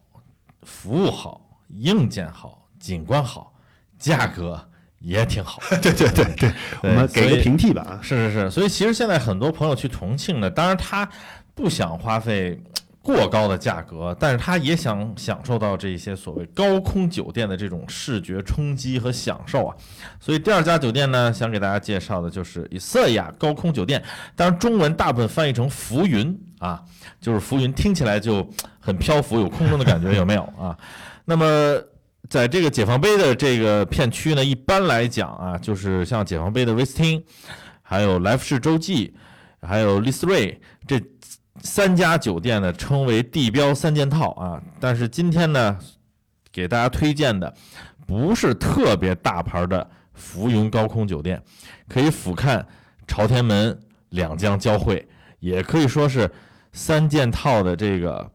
服务好，硬件好，景观好，价格也挺好。对对对对，我们给个平替吧。是是是，所以其实现在很多朋友去重庆呢，当然他不想花费。过高的价格，但是他也想享受到这些所谓高空酒店的这种视觉冲击和享受啊，所以第二家酒店呢，想给大家介绍的就是以色亚高空酒店，当然中文大部分翻译成浮云啊，就是浮云，听起来就很漂浮，有空中的感觉，有没有啊？那么在这个解放碑的这个片区呢，一般来讲啊，就是像解放碑的威斯汀，还有来福士洲际，还有丽思瑞这。三家酒店呢称为地标三件套啊，但是今天呢，给大家推荐的不是特别大牌的浮云高空酒店，可以俯瞰朝天门、两江交汇，也可以说是三件套的这个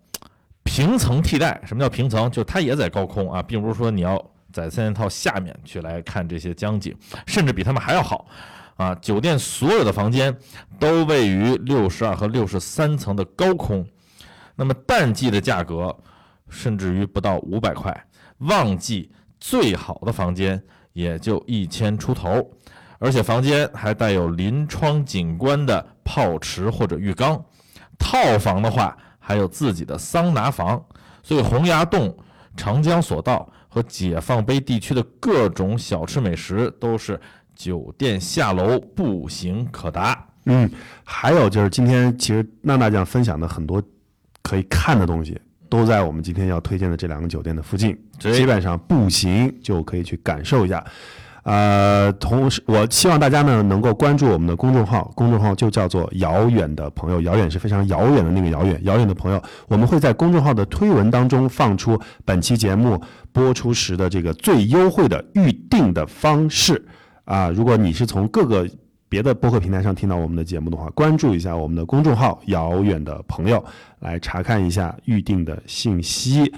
平层替代。什么叫平层？就它也在高空啊，并不是说你要在三件套下面去来看这些江景，甚至比他们还要好啊。酒店所有的房间都位于六十二和六十三层的高空，那么淡季的价格甚至于不到五百块，旺季最好的房间也就一千出头，而且房间还带有临窗景观的泡池或者浴缸。套房的话，还有自己的桑拿房。所以洪崖洞、长江索道和解放碑地区的各种小吃美食都是酒店下楼步行可达。嗯，还有就是今天其实娜娜酱分享的很多可以看的东西，都在我们今天要推荐的这两个酒店的附近，基本上步行就可以去感受一下。呃，同时我希望大家呢能够关注我们的公众号，公众号就叫做“遥远的朋友”，遥远是非常遥远的那个遥远，遥远的朋友。我们会在公众号的推文当中放出本期节目播出时的这个最优惠的预定的方式啊。如果你是从各个别的播客平台上听到我们的节目的话，关注一下我们的公众号“遥远的朋友”，来查看一下预定的信息。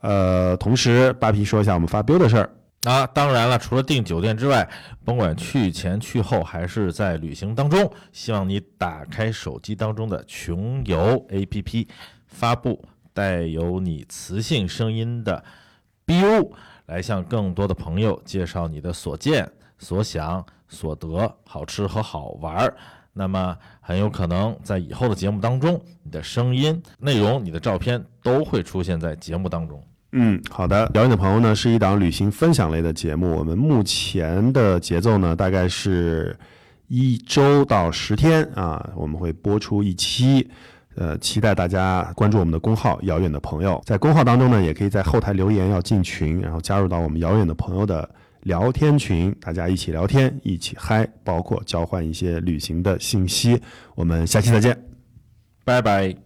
呃，同时扒皮说一下我们发飙的事儿。啊，当然了，除了订酒店之外，甭管去前去后还是在旅行当中，希望你打开手机当中的穷游 APP，发布带有你磁性声音的 BU，来向更多的朋友介绍你的所见、所想、所得，好吃和好玩儿。那么很有可能在以后的节目当中，你的声音、内容、你的照片都会出现在节目当中。嗯，好的。遥远的朋友呢是一档旅行分享类的节目，我们目前的节奏呢大概是一周到十天啊，我们会播出一期。呃，期待大家关注我们的公号“遥远的朋友”。在公号当中呢，也可以在后台留言要进群，然后加入到我们遥远的朋友的聊天群，大家一起聊天，一起嗨，包括交换一些旅行的信息。我们下期再见。拜拜。